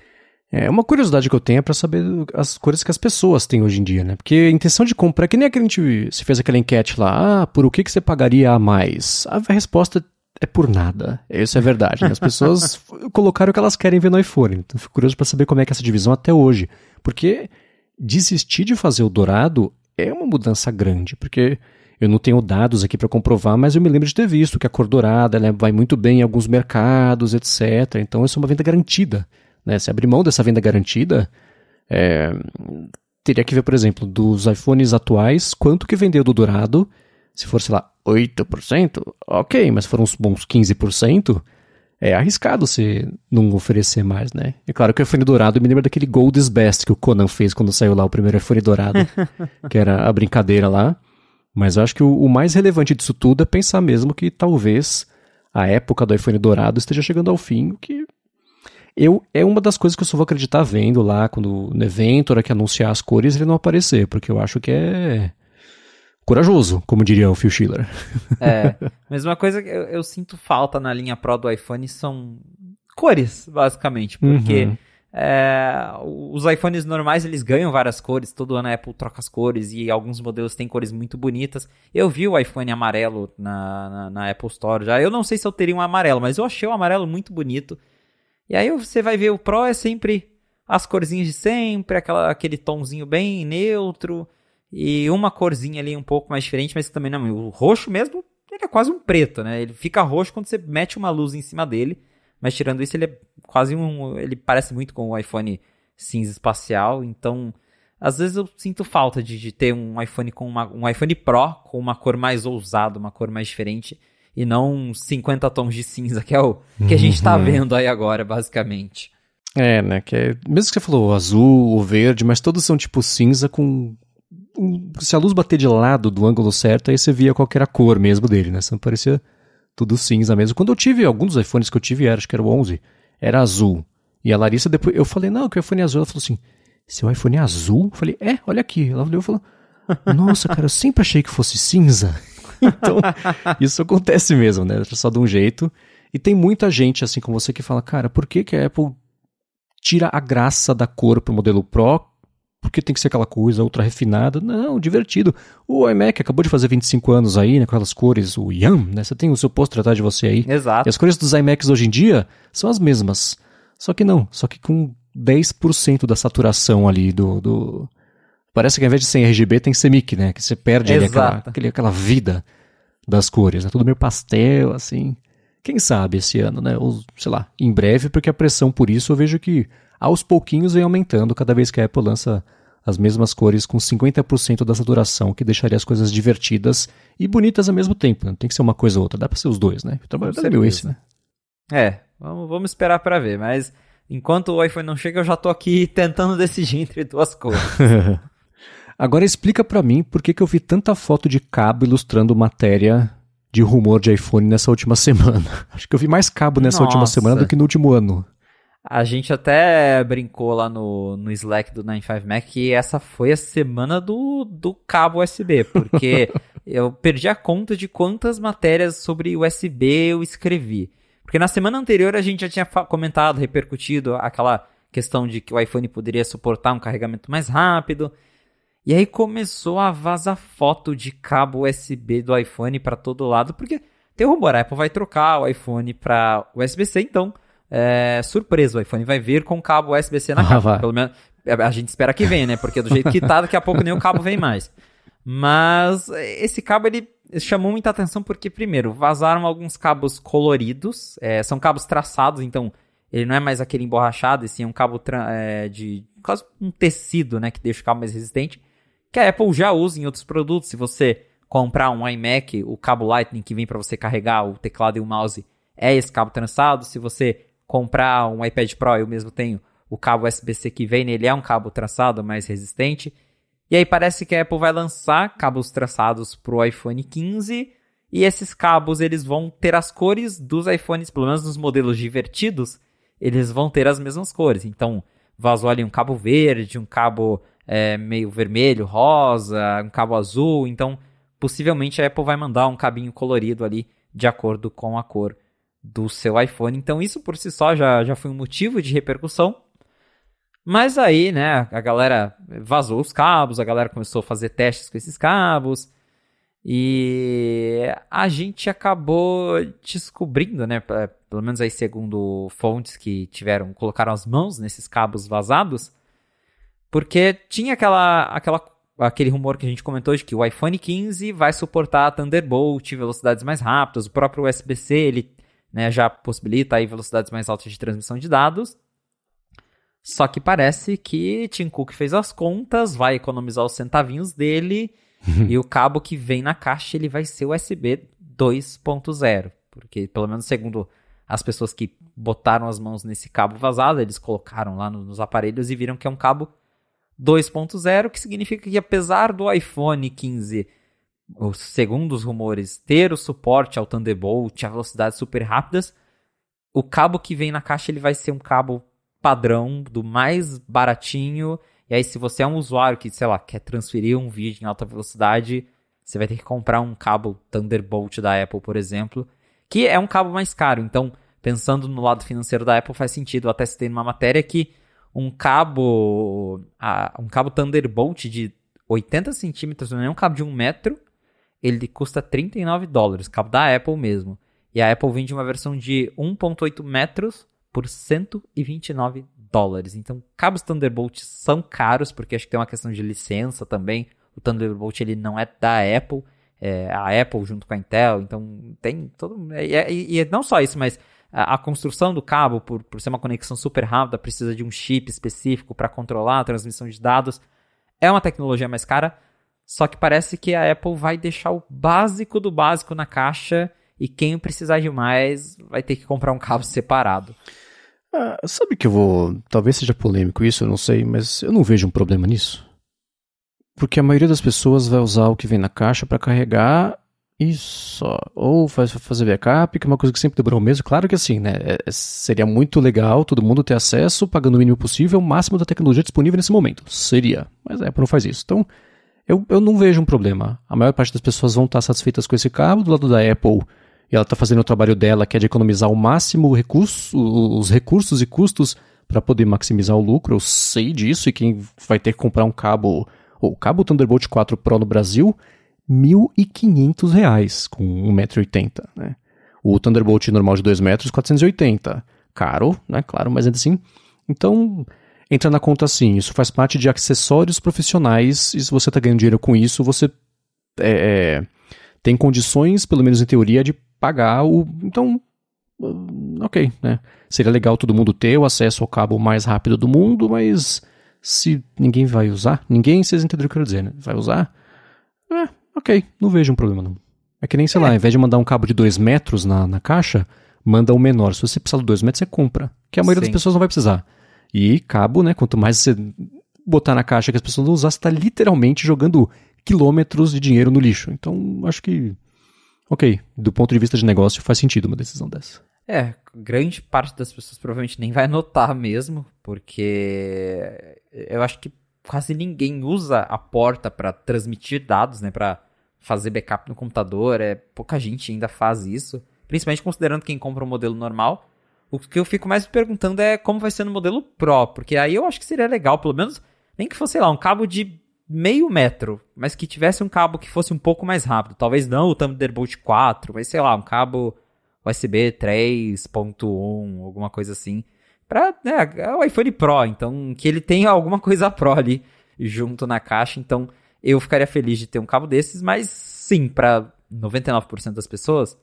É uma curiosidade que eu tenho é para saber as cores que as pessoas têm hoje em dia, né? Porque a intenção de compra é que nem que a gente se fez aquela enquete lá, ah, por o que, que você pagaria a mais? A resposta é por nada. Isso é verdade. Né? As pessoas colocaram o que elas querem ver no iPhone. Então fico curioso para saber como é que é essa divisão até hoje. Porque desistir de fazer o dourado é uma mudança grande, porque eu não tenho dados aqui para comprovar, mas eu me lembro de ter visto que a cor dourada né, vai muito bem em alguns mercados, etc. Então isso é uma venda garantida. Né? Se abrir mão dessa venda garantida, é, teria que ver, por exemplo, dos iPhones atuais, quanto que vendeu do dourado. Se for, sei lá, 8%, ok, mas foram uns bons 15%, é arriscado você não oferecer mais, né? É claro que o iPhone dourado me lembra daquele Gold is Best que o Conan fez quando saiu lá o primeiro iPhone dourado, que era a brincadeira lá. Mas eu acho que o, o, mais relevante disso tudo é pensar mesmo que talvez a época do iPhone dourado esteja chegando ao fim, o que eu, é uma das coisas que eu só vou acreditar vendo lá, quando no evento, hora que anunciar as cores, ele não aparecer, porque eu acho que é corajoso, como diria o Phil Schiller. É, mas uma coisa que eu, eu sinto falta na linha Pro do iPhone são cores, basicamente, porque... Uhum é, os iPhones normais eles ganham várias cores, todo ano a Apple troca as cores e alguns modelos têm cores muito bonitas. Eu vi o iPhone amarelo na, na, na, Apple Store já. Eu não sei se eu teria um amarelo, mas eu achei o amarelo muito bonito. E aí você vai ver o Pro é sempre as corzinhas de sempre, aquela, aquele tomzinho bem neutro e uma corzinha ali um pouco mais diferente, mas também não. O roxo mesmo ele é quase um preto, né? Ele fica roxo quando você mete uma luz em cima dele. Mas tirando isso, ele é quase um. Ele parece muito com o iPhone cinza espacial. Então, às vezes eu sinto falta de, de ter um iPhone com uma, um iPhone Pro com uma cor mais ousada, uma cor mais diferente. E não 50 tons de cinza, que é o que a gente tá uhum. vendo aí agora, basicamente. É, né? Que é, mesmo que você falou azul, o verde, mas todos são tipo cinza com. Se a luz bater de lado do ângulo certo, aí você via qual era a cor mesmo dele, né? Você não parecia tudo cinza mesmo. Quando eu tive, alguns dos iPhones que eu tive, era, acho que era o 11, era azul. E a Larissa depois, eu falei, não, que o iPhone é azul. Ela falou assim, seu iPhone é azul? Eu falei, é, olha aqui. Ela olhou e falou, nossa, cara, eu sempre achei que fosse cinza. então, isso acontece mesmo, né? Só de um jeito. E tem muita gente, assim como você, que fala, cara, por que, que a Apple tira a graça da cor pro modelo Pro porque tem que ser aquela coisa ultra refinada. Não, divertido. O iMac acabou de fazer 25 anos aí, né, com aquelas cores, o Yam, né? Você tem o seu posto atrás de você aí. Exato. E as cores dos iMacs hoje em dia são as mesmas. Só que não, só que com 10% da saturação ali do, do... Parece que ao invés de ser RGB tem semic, né? Que você perde ali aquela, aquele, aquela vida das cores. É né? tudo meio pastel, assim. Quem sabe esse ano, né? Ou, sei lá, em breve, porque a pressão por isso eu vejo que aos pouquinhos vem aumentando cada vez que a Apple lança as mesmas cores com 50% da saturação, que deixaria as coisas divertidas e bonitas ao mesmo tempo. Não né? tem que ser uma coisa ou outra, dá para ser os dois, né? O trabalho é meu esse, né? É, vamos, vamos esperar para ver, mas enquanto o iPhone não chega, eu já tô aqui tentando decidir entre duas cores. Agora explica para mim por que, que eu vi tanta foto de cabo ilustrando matéria de rumor de iPhone nessa última semana. Acho que eu vi mais cabo nessa Nossa. última semana do que no último ano. A gente até brincou lá no, no Slack do 95Mac que essa foi a semana do, do cabo USB, porque eu perdi a conta de quantas matérias sobre USB eu escrevi. Porque na semana anterior a gente já tinha comentado, repercutido aquela questão de que o iPhone poderia suportar um carregamento mais rápido. E aí começou a vazar foto de cabo USB do iPhone para todo lado, porque tem rumor, a Apple vai trocar o iPhone para USB-C, então é, surpresa, o iPhone vai vir com cabo USB-C na Ah, capa. Pelo menos a gente espera que venha, né? Porque do jeito que tá, daqui a pouco nem o cabo vem mais. Mas esse cabo ele chamou muita atenção porque, primeiro, vazaram alguns cabos coloridos, é, são cabos traçados, então ele não é mais aquele emborrachado, é um cabo é, de quase um tecido, né, que deixa o cabo mais resistente, que a Apple já usa em outros produtos. Se você comprar um iMac, o cabo Lightning que vem para você carregar o teclado e o mouse é esse cabo trançado. Se você comprar um iPad Pro, eu mesmo tenho o cabo USB-C que vem nele, é um cabo traçado mais resistente. E aí parece que a Apple vai lançar cabos traçados para o iPhone 15 e esses cabos eles vão ter as cores dos iPhones, pelo menos nos modelos divertidos, eles vão ter as mesmas cores. Então vazou ali um cabo verde, um cabo é, meio vermelho, rosa, um cabo azul. Então possivelmente a Apple vai mandar um cabinho colorido ali de acordo com a cor do seu iPhone. Então isso por si só já, já foi um motivo de repercussão. Mas aí, né, a galera vazou os cabos, a galera começou a fazer testes com esses cabos. E a gente acabou descobrindo, né, pelo menos aí segundo fontes que tiveram, colocaram as mãos nesses cabos vazados, porque tinha aquela, aquela aquele rumor que a gente comentou de que o iPhone 15 vai suportar Thunderbolt, velocidades mais rápidas, o próprio USB-C, ele né, já possibilita aí velocidades mais altas de transmissão de dados. Só que parece que Tim Cook fez as contas, vai economizar os centavinhos dele e o cabo que vem na caixa ele vai ser USB 2.0, porque pelo menos segundo as pessoas que botaram as mãos nesse cabo vazado, eles colocaram lá no, nos aparelhos e viram que é um cabo 2.0, que significa que apesar do iPhone 15, segundo os rumores, ter o suporte ao Thunderbolt, a velocidades super rápidas, o cabo que vem na caixa ele vai ser um cabo padrão, do mais baratinho. E aí, se você é um usuário que, sei lá, quer transferir um vídeo em alta velocidade, você vai ter que comprar um cabo Thunderbolt da Apple, por exemplo, que é um cabo mais caro. Então, pensando no lado financeiro da Apple, faz sentido. Eu até citei numa matéria que um cabo, um cabo Thunderbolt de 80 centímetros, não é um cabo de 1 metro, ele custa 39 dólares, cabo da Apple mesmo. E a Apple vende uma versão de 1.8 metros por 129 dólares. Então, cabos Thunderbolt são caros, porque acho que tem uma questão de licença também. O Thunderbolt ele não é da Apple, é a Apple junto com a Intel, então tem todo. E, e não só isso, mas a, a, construção do cabo, por, por ser uma conexão super rápida, precisa de um chip específico para controlar a transmissão de dados. É uma tecnologia mais cara, só que parece que a Apple vai deixar o básico do básico na caixa e quem precisar de mais vai ter que comprar um cabo separado. Ah, sabe que eu vou. Talvez seja polêmico isso, eu não sei, mas eu não vejo um problema nisso. Porque a maioria das pessoas vai usar o que vem na caixa para carregar e só. Ou faz, fazer backup, que é uma coisa que sempre demorou mesmo. Claro que assim, né? É, seria muito legal todo mundo ter acesso, pagando o mínimo possível, o máximo da tecnologia disponível nesse momento. Seria. Mas a Apple não faz isso. Então, eu, eu não vejo um problema. A maior parte das pessoas vão estar satisfeitas com esse cabo. Do lado da Apple, e ela está fazendo o trabalho dela, que é de economizar ao máximo recurso, os recursos e custos para poder maximizar o lucro. Eu sei disso, e quem vai ter que comprar um cabo, o cabo Thunderbolt 4 Pro no Brasil, 1.500 reais com 1,80m. Né? O Thunderbolt normal de 2 metros, 480. Caro, né? Claro, mas ainda assim. Então, entra na conta assim, isso faz parte de acessórios profissionais, e se você está ganhando dinheiro com isso, você é, é, tem condições, pelo menos em teoria, de pagar o. Então, ok, né? Seria legal todo mundo ter o acesso ao cabo mais rápido do mundo, mas se ninguém vai usar, ninguém, vocês entenderam o que eu quero dizer, né? Vai usar? É, ok, não vejo um problema não. É que nem, sei é. lá, ao invés de mandar um cabo de 2 metros na, na caixa, manda um menor. Se você precisar de 2 metros, você compra. Que a maioria Sim. das pessoas não vai precisar. E cabo, né? Quanto mais você botar na caixa que as pessoas não usar, você está literalmente jogando quilômetros de dinheiro no lixo. Então, acho que Ok, do ponto de vista de negócio faz sentido uma decisão dessa. É, grande parte das pessoas provavelmente nem vai notar mesmo, porque eu acho que quase ninguém usa a porta para transmitir dados, né, para fazer backup no computador, é pouca gente ainda faz isso, principalmente considerando quem compra um modelo normal. O que eu fico mais perguntando é como vai ser no modelo Pro, porque aí eu acho que seria legal, pelo menos, nem que fosse, sei lá, um cabo de meio metro, mas que tivesse um cabo que fosse um pouco mais rápido. Talvez não o Thunderbolt 4, mas sei lá, um cabo USB 3.1, alguma coisa assim. Pra, né, é o iPhone Pro, então que ele tenha alguma coisa Pro ali junto na caixa, então eu ficaria feliz de ter um cabo desses, mas sim, para 99% das pessoas,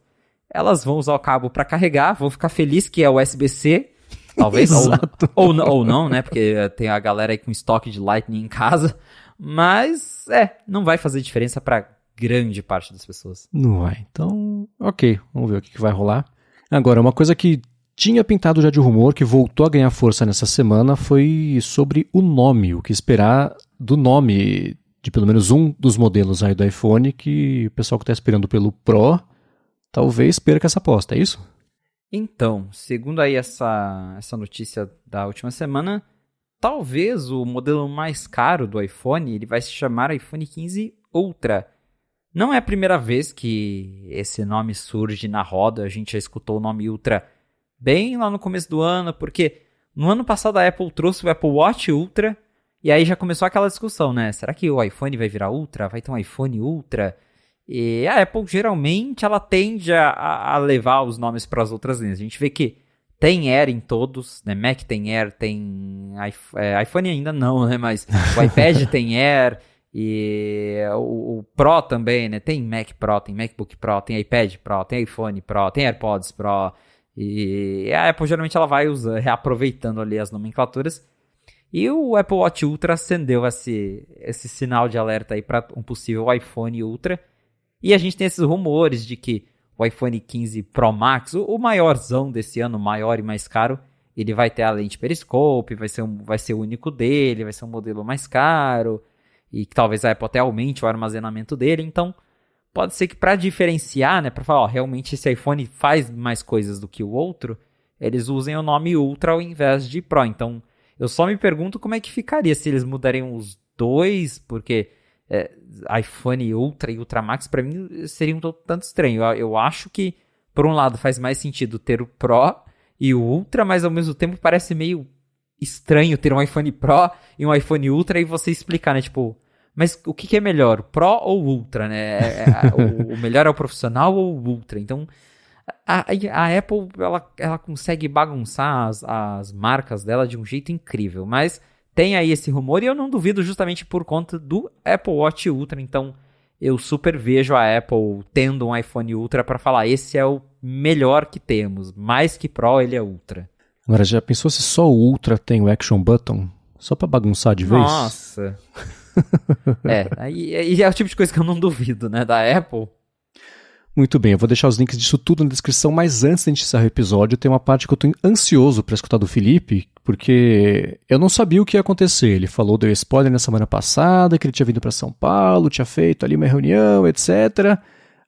elas vão usar o cabo para carregar, vão ficar feliz que é USB-C, talvez, ou, ou, ou não, né, porque tem a galera aí com estoque de Lightning em casa, mas é, não vai fazer diferença para grande parte das pessoas. Não vai. Então, ok, vamos ver o que, que vai rolar. Agora, uma coisa que tinha pintado já de rumor, que voltou a ganhar força nessa semana, foi sobre o nome, o que esperar do nome de pelo menos um dos modelos aí do iPhone, que o pessoal que está esperando pelo Pro talvez perca essa aposta, é isso? Então, segundo aí essa, essa notícia da última semana, talvez o modelo mais caro do iPhone ele vai se chamar iPhone 15 Ultra. Não é a primeira vez que esse nome surge na roda, a gente já escutou o nome Ultra bem lá no começo do ano, porque no ano passado a Apple trouxe o Apple Watch Ultra e aí já começou aquela discussão, né? Será que o iPhone vai virar Ultra? Vai ter um iPhone Ultra? E a Apple geralmente ela tende a, a levar os nomes para as outras linhas. A gente vê que tem Air em todos, né? Mac tem Air, tem é, iPhone ainda não, né? Mas o iPad tem Air. E o, o, Pro também, né? Tem Mac Pro, tem MacBook Pro, tem iPad Pro, tem iPhone Pro, tem AirPods Pro. E a Apple geralmente ela vai usando, reaproveitando ali as nomenclaturas. E o Apple Watch Ultra acendeu esse, esse sinal de alerta aí para um possível iPhone Ultra. E a gente tem esses rumores de que o iPhone 15 Pro Max, o, maiorzão desse ano, maior e mais caro, ele vai ter a lente periscope, vai ser, um, vai ser o único dele, vai ser um modelo mais caro e que talvez a Apple até aumente o armazenamento dele. Então, pode ser que para diferenciar, né, para falar, ó, realmente esse iPhone faz mais coisas do que o outro, eles usem o nome Ultra ao invés de Pro. Então, eu só me pergunto como é que ficaria se eles mudariam os dois, porque é, iPhone Ultra e Ultra Max para mim seria um tanto estranho. Eu, eu acho que por um lado faz mais sentido ter o Pro e o Ultra, mas ao mesmo tempo parece meio estranho ter um iPhone Pro e um iPhone Ultra e você explicar, né, tipo, mas o que, que é melhor, Pro ou Ultra, né? É, é, o, o, melhor é o profissional ou o Ultra? Então, a, a Apple, ela, ela consegue bagunçar as, as marcas dela de um jeito incrível, mas tem aí esse rumor e eu não duvido justamente por conta do Apple Watch Ultra, então eu super vejo a Apple tendo um iPhone Ultra para falar, esse é o melhor que temos, mais que Pro, ele é Ultra. Agora, já pensou se só o Ultra tem o Action Button? Só para bagunçar de vez? Nossa. é, aí, aí é o tipo de coisa que eu não duvido, né, da Apple. Muito bem, eu vou deixar os links disso tudo na descrição, mas antes de a gente encerrar o episódio, tem uma parte que eu estou ansioso para escutar do Felipe, porque eu não sabia o que ia acontecer. Ele falou, deu spoiler na semana passada, que ele tinha vindo para São Paulo, tinha feito ali uma reunião, etc.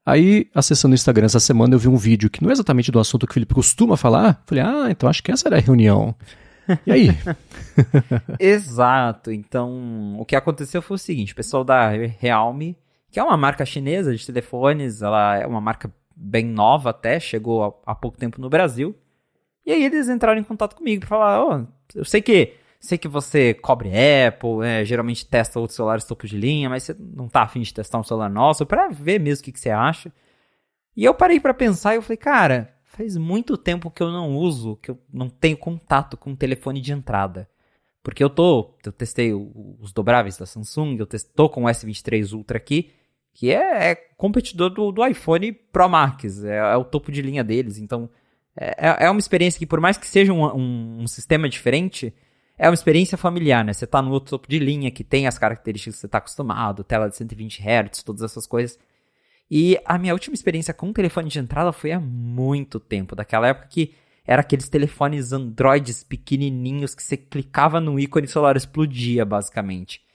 Aí, acessando o Instagram essa semana, eu vi um vídeo que não é exatamente do assunto que o Felipe costuma falar. Falei, ah, então acho que essa era a reunião. E aí? Exato. Então, o que aconteceu foi o seguinte: o pessoal da Realme, que é uma marca chinesa de telefones, ela é uma marca bem nova até, chegou há pouco tempo no Brasil. E aí eles entraram em contato comigo para falar: oh, eu sei que sei que você cobre Apple, é, geralmente testa outros celulares topo de linha, mas você não tá afim de testar um celular nosso para ver mesmo o que, que você acha. E eu parei para pensar e eu falei, cara, Faz muito tempo que eu não uso, que eu não tenho contato com o telefone de entrada. Porque eu tô, eu testei os dobráveis da Samsung, eu tô com o S23 Ultra aqui, que é, é competidor do, do, iPhone Pro Max, é, é, o topo de linha deles. Então, é, é, é uma experiência que, por mais que seja um, um, um, sistema diferente, é uma experiência familiar, né? Você tá no outro topo de linha, que tem as características que você tá acostumado, tela de 120 Hz, todas essas coisas. E a minha última experiência com telefone de entrada foi há muito tempo, daquela época que era aqueles telefones Androids pequenininhos que você clicava no ícone e o celular explodia, basicamente.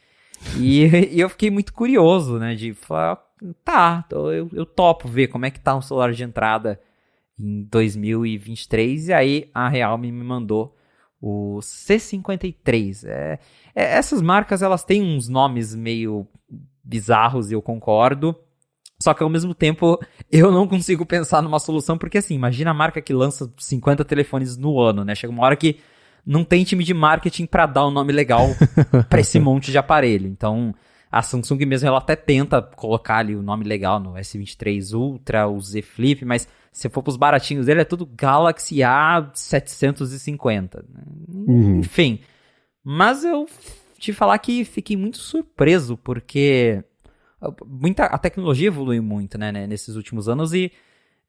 E, e, eu fiquei muito curioso, né, de falar, tá, eu, eu topo ver como é que tá um celular de entrada em 2023. E aí a Realme me mandou o C53. É, é, essas marcas elas têm uns nomes meio bizarros eu concordo. Só que ao mesmo tempo eu não consigo pensar numa solução, porque assim, imagina a marca que lança 50 telefones no ano, né? Chega uma hora que não tem time de marketing para dar um nome legal para esse monte de aparelho. Então, a Samsung mesmo ela até tenta colocar ali o nome legal no S23 Ultra, o Z Flip, mas se for pros baratinhos dele é tudo Galaxy A750. Né? Uhum. Enfim, mas eu te falar que fiquei muito surpreso porque muita a tecnologia evoluiu muito, né, né nesses últimos anos e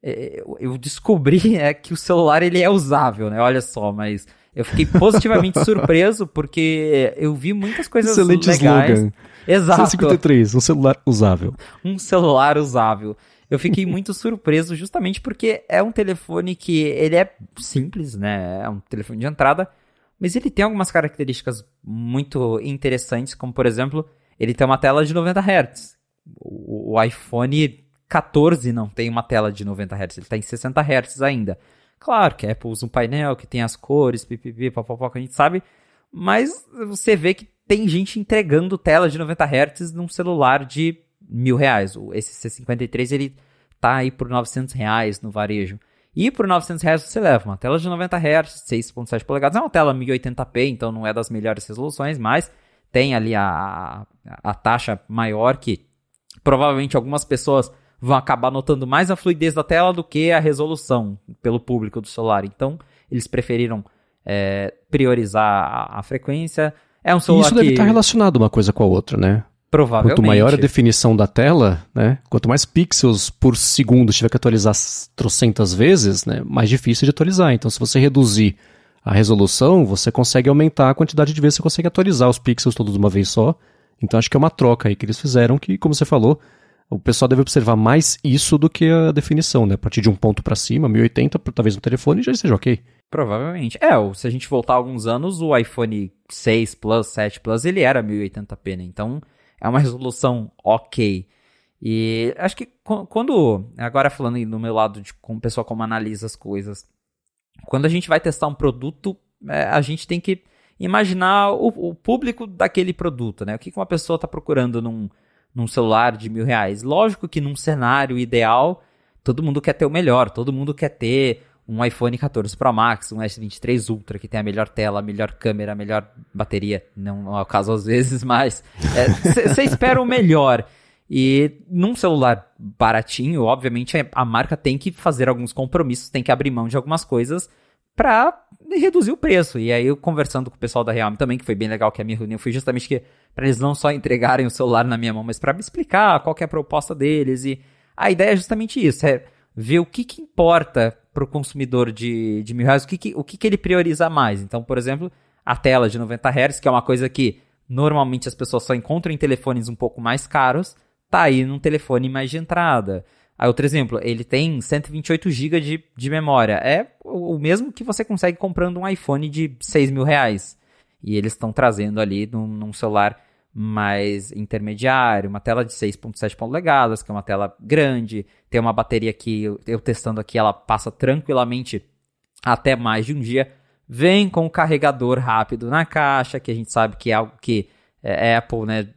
é, eu descobri é, que o celular ele é usável, né? Olha só, mas eu fiquei positivamente surpreso porque eu vi muitas coisas Excelente legais. Slogan. Exato. 53, um celular usável. Um celular usável. Eu fiquei muito surpreso justamente porque é um telefone que ele é simples, né? É um telefone de entrada, mas ele tem algumas características muito interessantes, como por exemplo, ele tem uma tela de 90 Hz. O, o iPhone 14 não tem uma tela de 90 Hz, ele está em 60 Hz ainda. Claro que a Apple usa um painel que tem as cores, pipipi, papapá, que a gente sabe, mas você vê que tem gente entregando tela de 90 Hz num celular de mil reais. Esse C53 ele tá aí por 900 reais no varejo. E por 900 reais você leva uma tela de 90 Hz, 6.7 polegadas, é uma tela 1080p, então não é das melhores resoluções, mas tem ali a, a, a taxa maior que provavelmente algumas pessoas vão acabar notando mais a fluidez da tela do que a resolução pelo público do celular. Então, eles preferiram é, priorizar a, a, frequência. É um celular Isso deve que... estar relacionado uma coisa com a outra, né? Provavelmente. Quanto maior a definição da tela, né? Quanto mais pixels por segundo tiver que atualizar trocentas vezes, né? Mais difícil de atualizar. Então, se você reduzir a resolução, você consegue aumentar a quantidade de vezes que você consegue atualizar os pixels todos de uma vez só. Então, acho que é uma troca aí que eles fizeram que, como você falou, o pessoal deve observar mais isso do que a definição, né? A partir de um ponto para cima, 1080, talvez no telefone já esteja ok. Provavelmente. É, se a gente voltar alguns anos, o iPhone 6 Plus, 7 Plus, ele era 1080p, né? Então, é uma resolução ok. E acho que quando, agora falando no meu lado de como pessoa como analisa as coisas, quando a gente vai testar um produto, é, a gente tem que imaginar o, o, público daquele produto, né? O que uma pessoa está procurando num, num celular de mil reais. Lógico que num cenário ideal, todo mundo quer ter o melhor, todo mundo quer ter um iPhone 14 Pro Max, um S23 Ultra, que tem a melhor tela, a melhor câmera, a melhor bateria. Não, é o caso às vezes, mas você é, espera o melhor. E num celular baratinho, obviamente, a marca tem que fazer alguns compromissos, tem que abrir mão de algumas coisas para reduzir o preço. E aí eu conversando com o pessoal da Realme também, que foi bem legal que a minha reunião foi justamente que para eles não só entregarem o celular na minha mão, mas para me explicar qual é a proposta deles e a ideia é justamente isso, é ver o que, que importa para o consumidor de, de mil reais, o, que, que, o que, que ele prioriza mais. Então, por exemplo, a tela de 90 Hz, que é uma coisa que normalmente as pessoas só encontram em telefones um pouco mais caros, tá aí num telefone mais de entrada. Aí outro exemplo, ele tem 128 GB de, de memória. É o mesmo que você consegue comprando um iPhone de 6 mil reais. E eles estão trazendo ali num, num, celular mais intermediário, uma tela de 6.7 polegadas, que é uma tela grande, tem uma bateria que eu, eu testando aqui, ela passa tranquilamente até mais de um dia. Vem com o carregador rápido na caixa, que a gente sabe que é algo que é, Apple, né,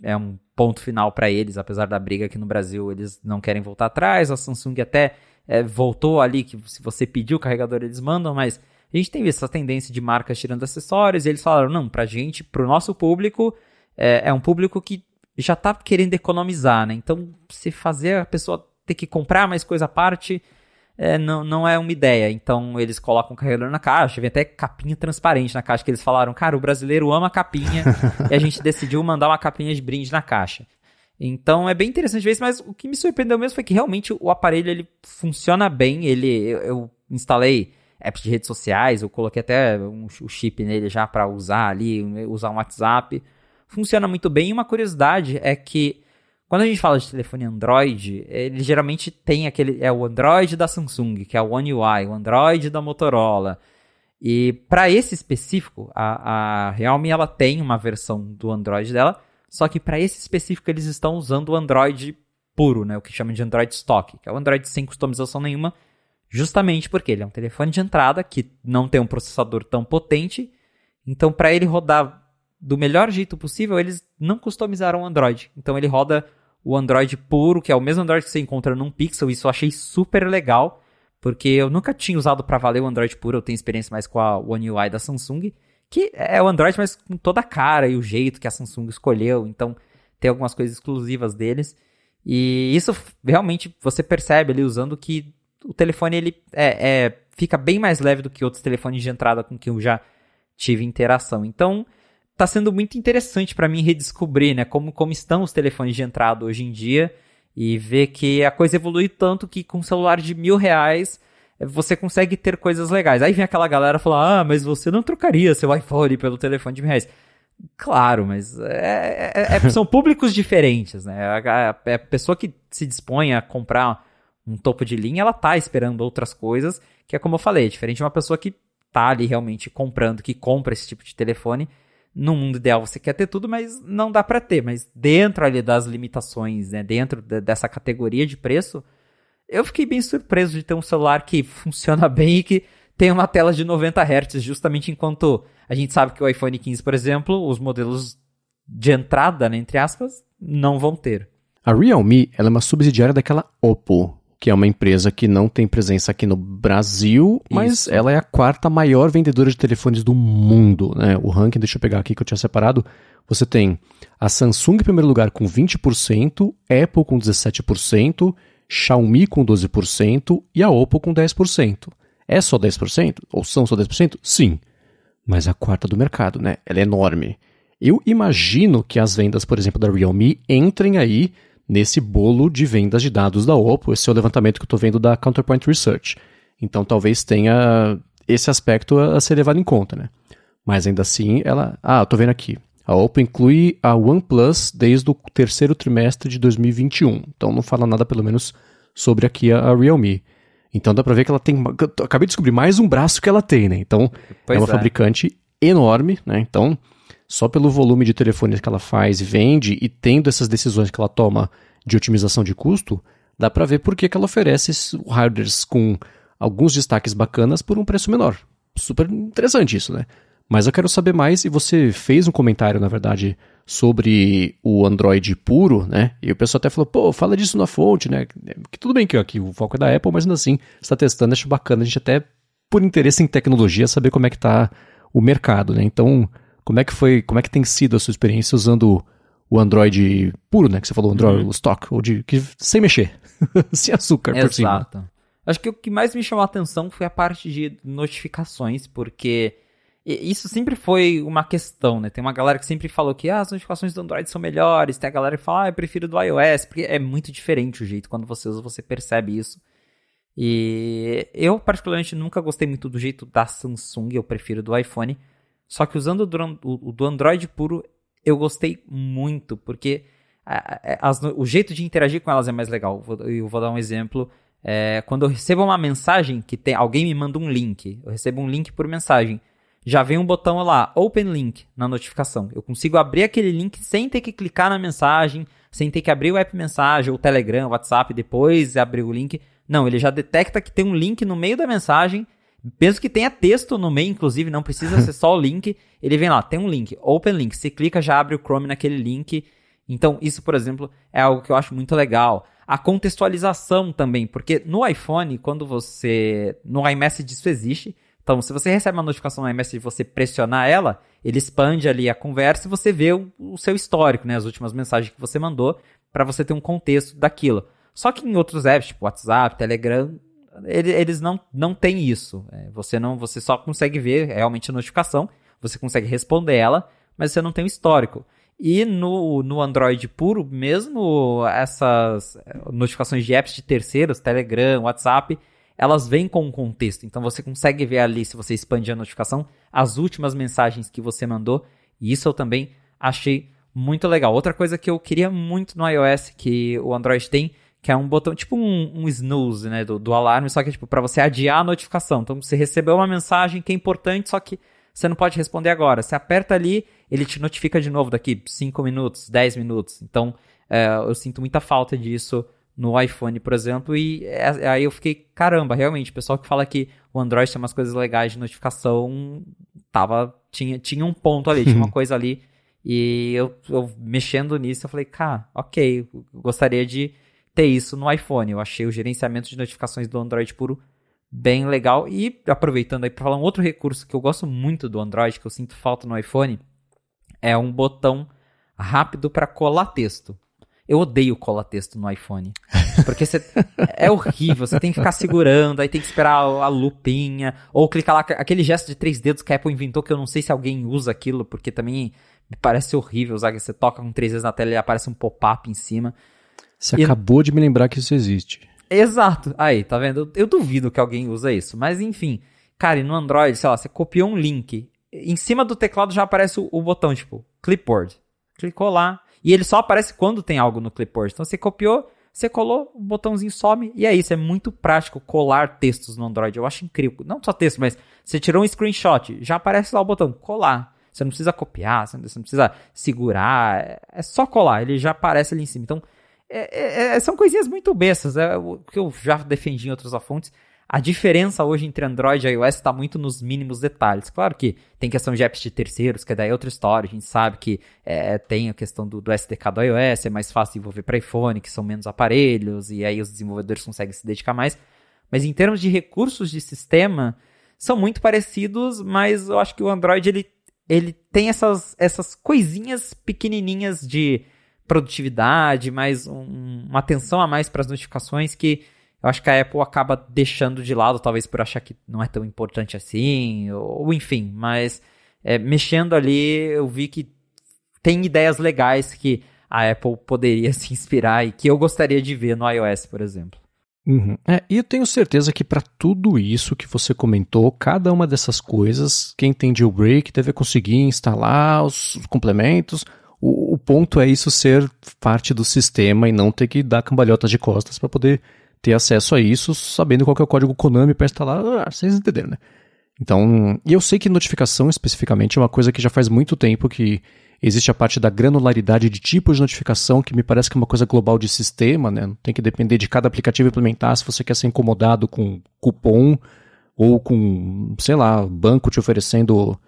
é um ponto final para eles, apesar da briga aqui no Brasil, eles não querem voltar atrás. A Samsung até é, voltou ali, que se você pediu o carregador, eles mandam, mas a gente tem visto essa tendência de marcas tirando acessórios, e eles falaram, não, pra gente, pro nosso público, é, é um público que já tá querendo economizar, né? Então, se fazer a pessoa ter que comprar mais coisa à parte, é, não, não é uma ideia. Então eles colocam o carregador na caixa, vem até capinha transparente na caixa, que eles falaram, cara, o brasileiro ama capinha, e a gente decidiu mandar uma capinha de brinde na caixa. Então é bem interessante ver isso, mas o que me surpreendeu mesmo foi que realmente o aparelho ele funciona bem. Ele, eu, eu instalei apps de redes sociais, eu coloquei até um, o chip nele já para usar ali, usar um WhatsApp. Funciona muito bem. E uma curiosidade é que quando a gente fala de telefone Android, ele geralmente tem aquele. É o Android da Samsung, que é o One UI, o Android da Motorola. E para esse específico, a, a Realme ela tem uma versão do Android dela, só que para esse específico eles estão usando o Android puro, né? O que chama de Android Stock, que é o Android sem customização nenhuma, justamente porque ele é um telefone de entrada que não tem um processador tão potente. Então, para ele rodar do melhor jeito possível, eles não customizaram o Android. Então, ele roda o Android puro, que é o mesmo Android que você encontra num Pixel. Isso eu achei super legal, porque eu nunca tinha usado para valer o Android puro. Eu tenho experiência mais com a One UI da Samsung, que é o Android, mas com toda a cara e o jeito que a Samsung escolheu. Então, tem algumas coisas exclusivas deles. E isso realmente você percebe ali usando que o telefone ele é, é, fica bem mais leve do que outros telefones de entrada com que eu já tive interação. Então, tá sendo muito interessante para mim redescobrir, né, como, como estão os telefones de entrada hoje em dia e ver que a coisa evolui tanto que com um celular de mil reais você consegue ter coisas legais. Aí vem aquela galera falar, ah, mas você não trocaria seu iPhone pelo telefone de mil reais. Claro, mas é, é, é, são públicos diferentes, né? A, a, a, pessoa que se dispõe a comprar um topo de linha, ela tá esperando outras coisas, que é como eu falei, diferente de uma pessoa que tá ali realmente comprando, que compra esse tipo de telefone. No mundo ideal você quer ter tudo, mas não dá para ter. Mas dentro ali das limitações, né? Dentro de, dessa categoria de preço, eu fiquei bem surpreso de ter um celular que funciona bem e que tem uma tela de 90 Hz, justamente enquanto a gente sabe que o iPhone 15, por exemplo, os modelos de entrada, né, entre aspas, não vão ter. A Realme é uma subsidiária daquela Oppo, que é uma empresa que não tem presença aqui no Brasil, mas Isso. ela é a quarta maior vendedora de telefones do mundo. Né? O ranking, deixa eu pegar aqui que eu tinha separado. Você tem a Samsung em primeiro lugar com 20%, Apple com 17%, Xiaomi com 12% e a Oppo com 10%. É só 10%? Ou são só 10%? Sim. Mas a quarta do mercado, né? Ela é enorme. Eu imagino que as vendas, por exemplo, da Realme entrem aí nesse bolo de vendas de dados da Oppo. Esse é o levantamento que eu estou vendo da Counterpoint Research. Então talvez tenha esse aspecto a ser levado em conta, né? Mas ainda assim, ela. Ah, eu tô vendo aqui. A Oppo inclui a OnePlus desde o terceiro trimestre de 2021. Então não fala nada, pelo menos, sobre aqui a, Realme. Então dá pra ver que ela tem. Acabei de descobrir mais um braço que ela tem, né? Então pois é uma é. fabricante enorme, né? Então, só pelo volume de telefones que ela faz e vende e tendo essas decisões que ela toma de otimização de custo, dá pra ver por que ela oferece hardwares com alguns destaques bacanas por um preço menor. Super interessante isso, né? Mas eu quero saber mais, e você fez um comentário, na verdade, sobre o Android puro, né? E o pessoal até falou, pô, fala disso na fonte, né? Que tudo bem que aqui o foco é da Apple, mas ainda assim, está testando, acho bacana a gente até, por interesse em tecnologia, saber como é que tá o mercado, né? Então, como é que foi, como é que tem sido a sua experiência usando o Android puro, né? Que você falou, Android uhum. stock, ou de que, sem mexer, sem açúcar Exato. por cima. Exato. Acho que o que mais me chamou a atenção foi a parte de notificações, porque isso sempre foi uma questão, né? Tem uma galera que sempre falou que ah, as notificações do Android são melhores, tem a galera que fala, ah, eu prefiro do iOS, porque é muito diferente o jeito, quando você usa, você percebe isso. E eu, particularmente, nunca gostei muito do jeito da Samsung, eu prefiro do iPhone. Só que usando o do Android puro, eu gostei muito, porque as, o jeito de interagir com elas é mais legal. Eu vou dar um exemplo. É, quando eu recebo uma mensagem que tem alguém me manda um link, eu recebo um link por mensagem já vem um botão lá, Open Link, na notificação. Eu consigo abrir aquele link sem ter que clicar na mensagem, sem ter que abrir o app mensagem, ou Telegram, WhatsApp, depois abrir o link. Não, ele já detecta que tem um link no meio da mensagem, mesmo que tenha texto no meio, inclusive, não precisa ser só o link. Ele vem lá, tem um link, Open Link. Se clica, já abre o Chrome naquele link. Então, isso, por exemplo, é algo que eu acho muito legal. A contextualização também, porque no iPhone, quando você. No iMessage isso existe. Então, se você recebe uma notificação no iMessage e você pressionar ela, ele expande ali a conversa e você vê o, o seu histórico, né? As últimas mensagens que você mandou, para você ter um contexto daquilo. Só que em outros apps, tipo WhatsApp, Telegram, ele, eles não, não têm isso. É, você não, você só consegue ver realmente a notificação, você consegue responder ela, mas você não tem o histórico. E no, no Android puro, mesmo essas notificações de apps de terceiros, Telegram, WhatsApp, elas vêm com um contexto. Então você consegue ver ali, se você expandir a notificação, as últimas mensagens que você mandou. E isso eu também achei muito legal. Outra coisa que eu queria muito no iOS, que o Android tem, que é um botão, tipo um, um snooze, né, do, do alarme, só que tipo para você adiar a notificação. Então você recebeu uma mensagem que é importante, só que você não pode responder agora. Você aperta ali, ele te notifica de novo daqui 5 minutos, 10 minutos. Então, é, eu sinto muita falta disso no iPhone, por exemplo, e é, aí eu fiquei, caramba, realmente, o pessoal que fala que o Android tem umas coisas legais de notificação, tava, tinha, tinha um ponto ali, tinha uma coisa ali, e eu, eu, mexendo nisso, eu falei, cara, ok, gostaria de ter isso no iPhone. Eu achei o gerenciamento de notificações do Android puro bem legal. E aproveitando aí para falar um outro recurso que eu gosto muito do Android, que eu sinto falta no iPhone, é um botão rápido para colar texto. Eu odeio colar texto no iPhone. Porque é horrível, você tem que ficar segurando, aí tem que esperar a lupinha, ou clicar lá, aquele gesto de três dedos que a Apple inventou, que eu não sei se alguém usa aquilo, porque também me parece horrível usar, você toca com três vezes na tela e aparece um pop-up em cima. Você e... acabou de me lembrar que isso existe. Exato. Aí, tá vendo? Eu, duvido que alguém usa isso. Mas enfim. Cara, e no Android, sei lá, você copiou um link. Em cima do teclado já aparece o, o botão, tipo, clipboard. Clicou lá. E ele só aparece quando tem algo no clipboard. Então você copiou, você colou, o botãozinho some. E é isso. É muito prático colar textos no Android. Eu acho incrível. Não só texto, mas você tirou um screenshot. Já aparece lá o botão, colar. Você não precisa copiar, você não precisa segurar. É só colar. Ele já aparece ali em cima. Então é, é, é, são coisinhas muito bestas, é o que eu já defendi em outras fontes. A diferença hoje entre Android e iOS está muito nos mínimos detalhes. Claro que tem questão de apps de terceiros, que é daí outra história. A gente sabe que é, tem a questão do, do, SDK do iOS, é mais fácil desenvolver para iPhone, que são menos aparelhos, e aí os desenvolvedores conseguem se dedicar mais. Mas em termos de recursos de sistema, são muito parecidos, mas eu acho que o Android ele, ele tem essas, essas coisinhas pequenininhas de produtividade, mais um, uma atenção a mais para as notificações que eu acho que a Apple acaba deixando de lado, talvez por achar que não é tão importante assim, ou, ou enfim, mas é, mexendo ali eu vi que tem ideias legais que a Apple poderia se inspirar e que eu gostaria de ver no iOS, por exemplo. Uhum. É, e eu tenho certeza que para tudo isso que você comentou, cada uma dessas coisas, quem tem jailbreak deve conseguir instalar os complementos, o, o, ponto é isso ser parte do sistema e não ter que dar cambalhotas de costas para poder ter acesso a isso, sabendo qual é o código Konami para instalar. Ah, vocês entenderam, né? Então, e eu sei que notificação especificamente é uma coisa que já faz muito tempo que existe a parte da granularidade de tipo de notificação, que me parece que é uma coisa global de sistema, né? Não tem que depender de cada aplicativo implementar se você quer ser incomodado com cupom ou com, sei lá, banco te oferecendo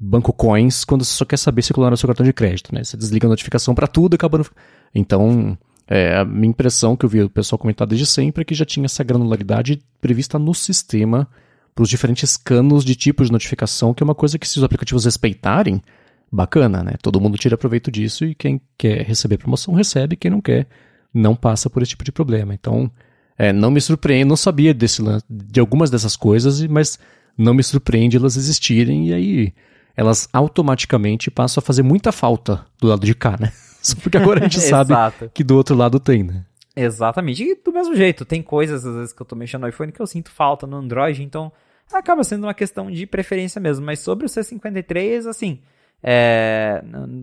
banco coins quando você só quer saber se clonar o seu cartão de crédito, né? Você desliga a notificação para tudo e acaba. No... Então, é, a minha impressão que eu vi o pessoal comentar desde sempre é que já tinha essa granularidade prevista no sistema para os diferentes canos de tipo de notificação, que é uma coisa que se os aplicativos respeitarem, bacana, né? Todo mundo tira proveito disso e quem quer receber promoção recebe, quem não quer não passa por esse tipo de problema. Então, é, não me surpreende, não sabia desse de algumas dessas coisas, mas não me surpreende elas existirem e aí elas automaticamente passam a fazer muita falta do lado de cá, né? Só porque agora a gente sabe que do outro lado tem, né? Exatamente. E do mesmo jeito, tem coisas às vezes que eu tô mexendo no iPhone que eu sinto falta no Android, então acaba sendo uma questão de preferência mesmo. Mas sobre o C53, assim, é...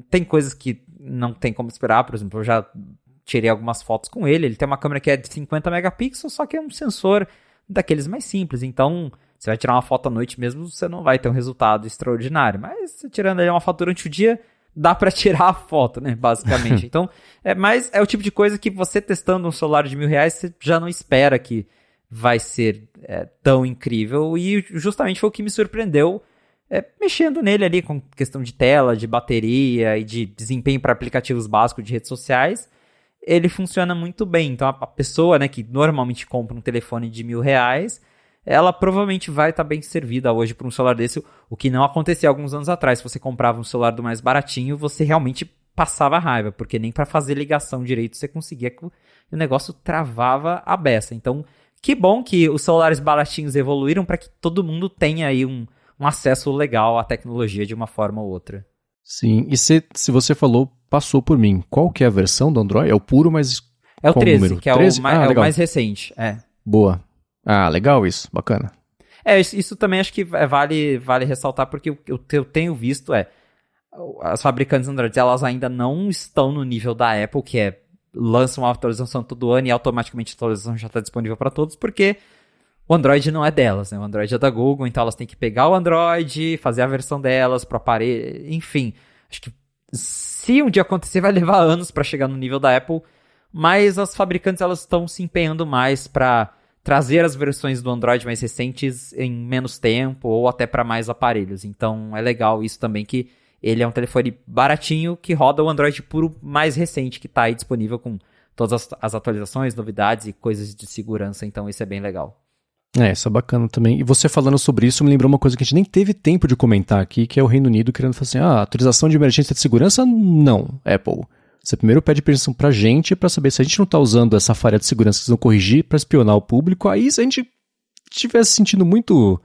tem coisas que não tem como esperar. Por exemplo, eu já tirei algumas fotos com ele. Ele tem uma câmera que é de 50 megapixels, só que é um sensor daqueles mais simples. Então, você vai tirar uma foto à noite mesmo, você não vai ter um resultado extraordinário. Mas tirando ali uma foto durante o dia, dá para tirar a foto, né? Basicamente. então, é, mas é o tipo de coisa que você testando um celular de mil reais, você já não espera que vai ser é, tão incrível. E justamente foi o que me surpreendeu é, mexendo nele ali com questão de tela, de bateria e de desempenho para aplicativos básicos de redes sociais. Ele funciona muito bem. Então, a pessoa né, que normalmente compra um telefone de mil reais ela provavelmente vai estar tá bem servida hoje por um celular desse, o que não acontecia alguns anos atrás. Se você comprava um celular do mais baratinho, você realmente passava raiva, porque nem para fazer ligação direito você conseguia, o negócio travava a beça. Então, que bom que os celulares baratinhos evoluíram para que todo mundo tenha aí um, um acesso legal à tecnologia de uma forma ou outra. Sim, e se, se você falou, passou por mim. Qual que é a versão do Android? É o puro, mas. É o 13, número? que é, 13? O, mais, ah, é o mais recente. É. Boa. Ah, legal isso, bacana. É, isso também acho que vale, vale ressaltar, porque o que eu tenho visto é as fabricantes Android elas ainda não estão no nível da Apple, que é lançam uma atualização todo ano e automaticamente a atualização já está disponível para todos, porque o Android não é delas, né? O Android é da Google, então elas têm que pegar o Android, fazer a versão delas para aparelho, enfim. Acho que se um dia acontecer, vai levar anos para chegar no nível da Apple, mas as fabricantes elas estão se empenhando mais para trazer as versões do Android mais recentes em menos tempo ou até para mais aparelhos. Então é legal isso também que ele é um telefone baratinho que roda o Android puro mais recente que está aí disponível com todas as, as, atualizações, novidades e coisas de segurança. Então isso é bem legal. É, isso é bacana também. E você falando sobre isso me lembrou uma coisa que a gente nem teve tempo de comentar aqui, que é o Reino Unido querendo falar assim, ah, atualização de emergência de segurança? Não, Apple. Você primeiro pede permissão pra gente para saber se a gente não tá usando essa falha de segurança que eles vão corrigir para espionar o público. Aí, se a gente estiver se sentindo muito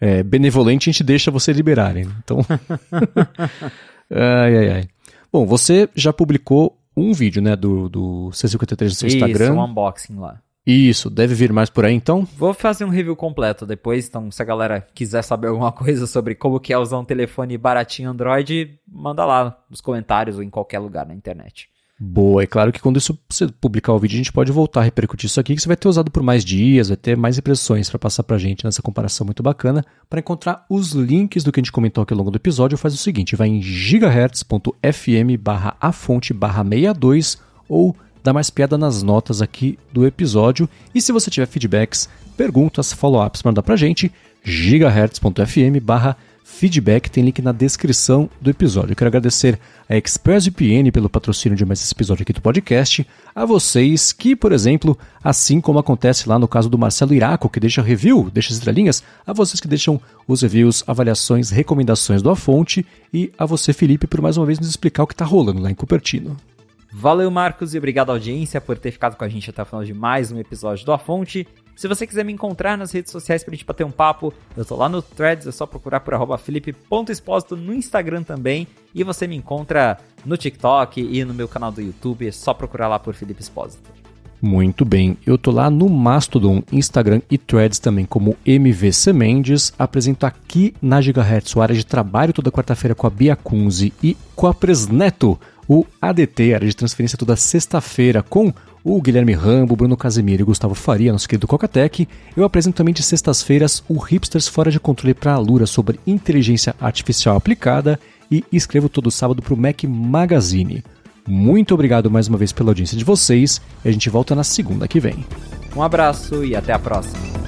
é, benevolente, a gente deixa você liberarem. Então. ai, ai, ai. Bom, você já publicou um vídeo, né, do, do C53 no seu Isso, Instagram. um unboxing lá. Isso, deve vir mais por aí então? Vou fazer um review completo depois, então se a galera quiser saber alguma coisa sobre como que é usar um telefone baratinho Android, manda lá nos comentários ou em qualquer lugar na internet. Boa, é claro que quando isso, você publicar o vídeo, a gente pode voltar a repercutir isso aqui, que você vai ter usado por mais dias, vai ter mais impressões para passar pra gente nessa comparação muito bacana. Para encontrar os links do que a gente comentou aqui ao longo do episódio, faz o seguinte, vai em gigahertz.fm barra a fonte barra 62 ou dá mais piada nas notas aqui do episódio. E se você tiver feedbacks, perguntas, follow-ups para mandar pra gente, gigahertz.fm barra feedback, tem link na descrição do episódio. Eu quero agradecer a ExpressVPN pelo patrocínio de mais esse episódio aqui do podcast, a vocês que, por exemplo, assim como acontece lá no caso do Marcelo Iraco, que deixa review, deixa as estrelinhas, a vocês que deixam os reviews, avaliações, recomendações do A Fonte, e a você, Felipe, por mais uma vez nos explicar o que está rolando lá em Cupertino. Valeu, Marcos, e obrigado, audiência, por ter ficado com a gente até o final de mais um episódio do A Fonte. Se você quiser me encontrar nas redes sociais pra gente bater um papo, eu tô lá no Threads, é só procurar por arroba felipe.expósito no Instagram também. E você me encontra no TikTok e no meu canal do YouTube, é só procurar lá por Felipe Expósito. Muito bem, eu tô lá no Mastodon, Instagram e Threads também como MVC Mendes. Apresento aqui na Gigahertz, o área de trabalho toda quarta-feira com a Bia Kunze e com a Presneto o ADT, área de transferência toda sexta-feira, com o Guilherme Rambo, Bruno Casemiro e Gustavo Faria, nosso querido Cocatec. Eu apresento também de sextas-feiras o Hipsters Fora de Controle para a Lura sobre inteligência artificial aplicada e escrevo todo sábado para o Mac Magazine. Muito obrigado mais uma vez pela audiência de vocês e a gente volta na segunda que vem. Um abraço e até a próxima.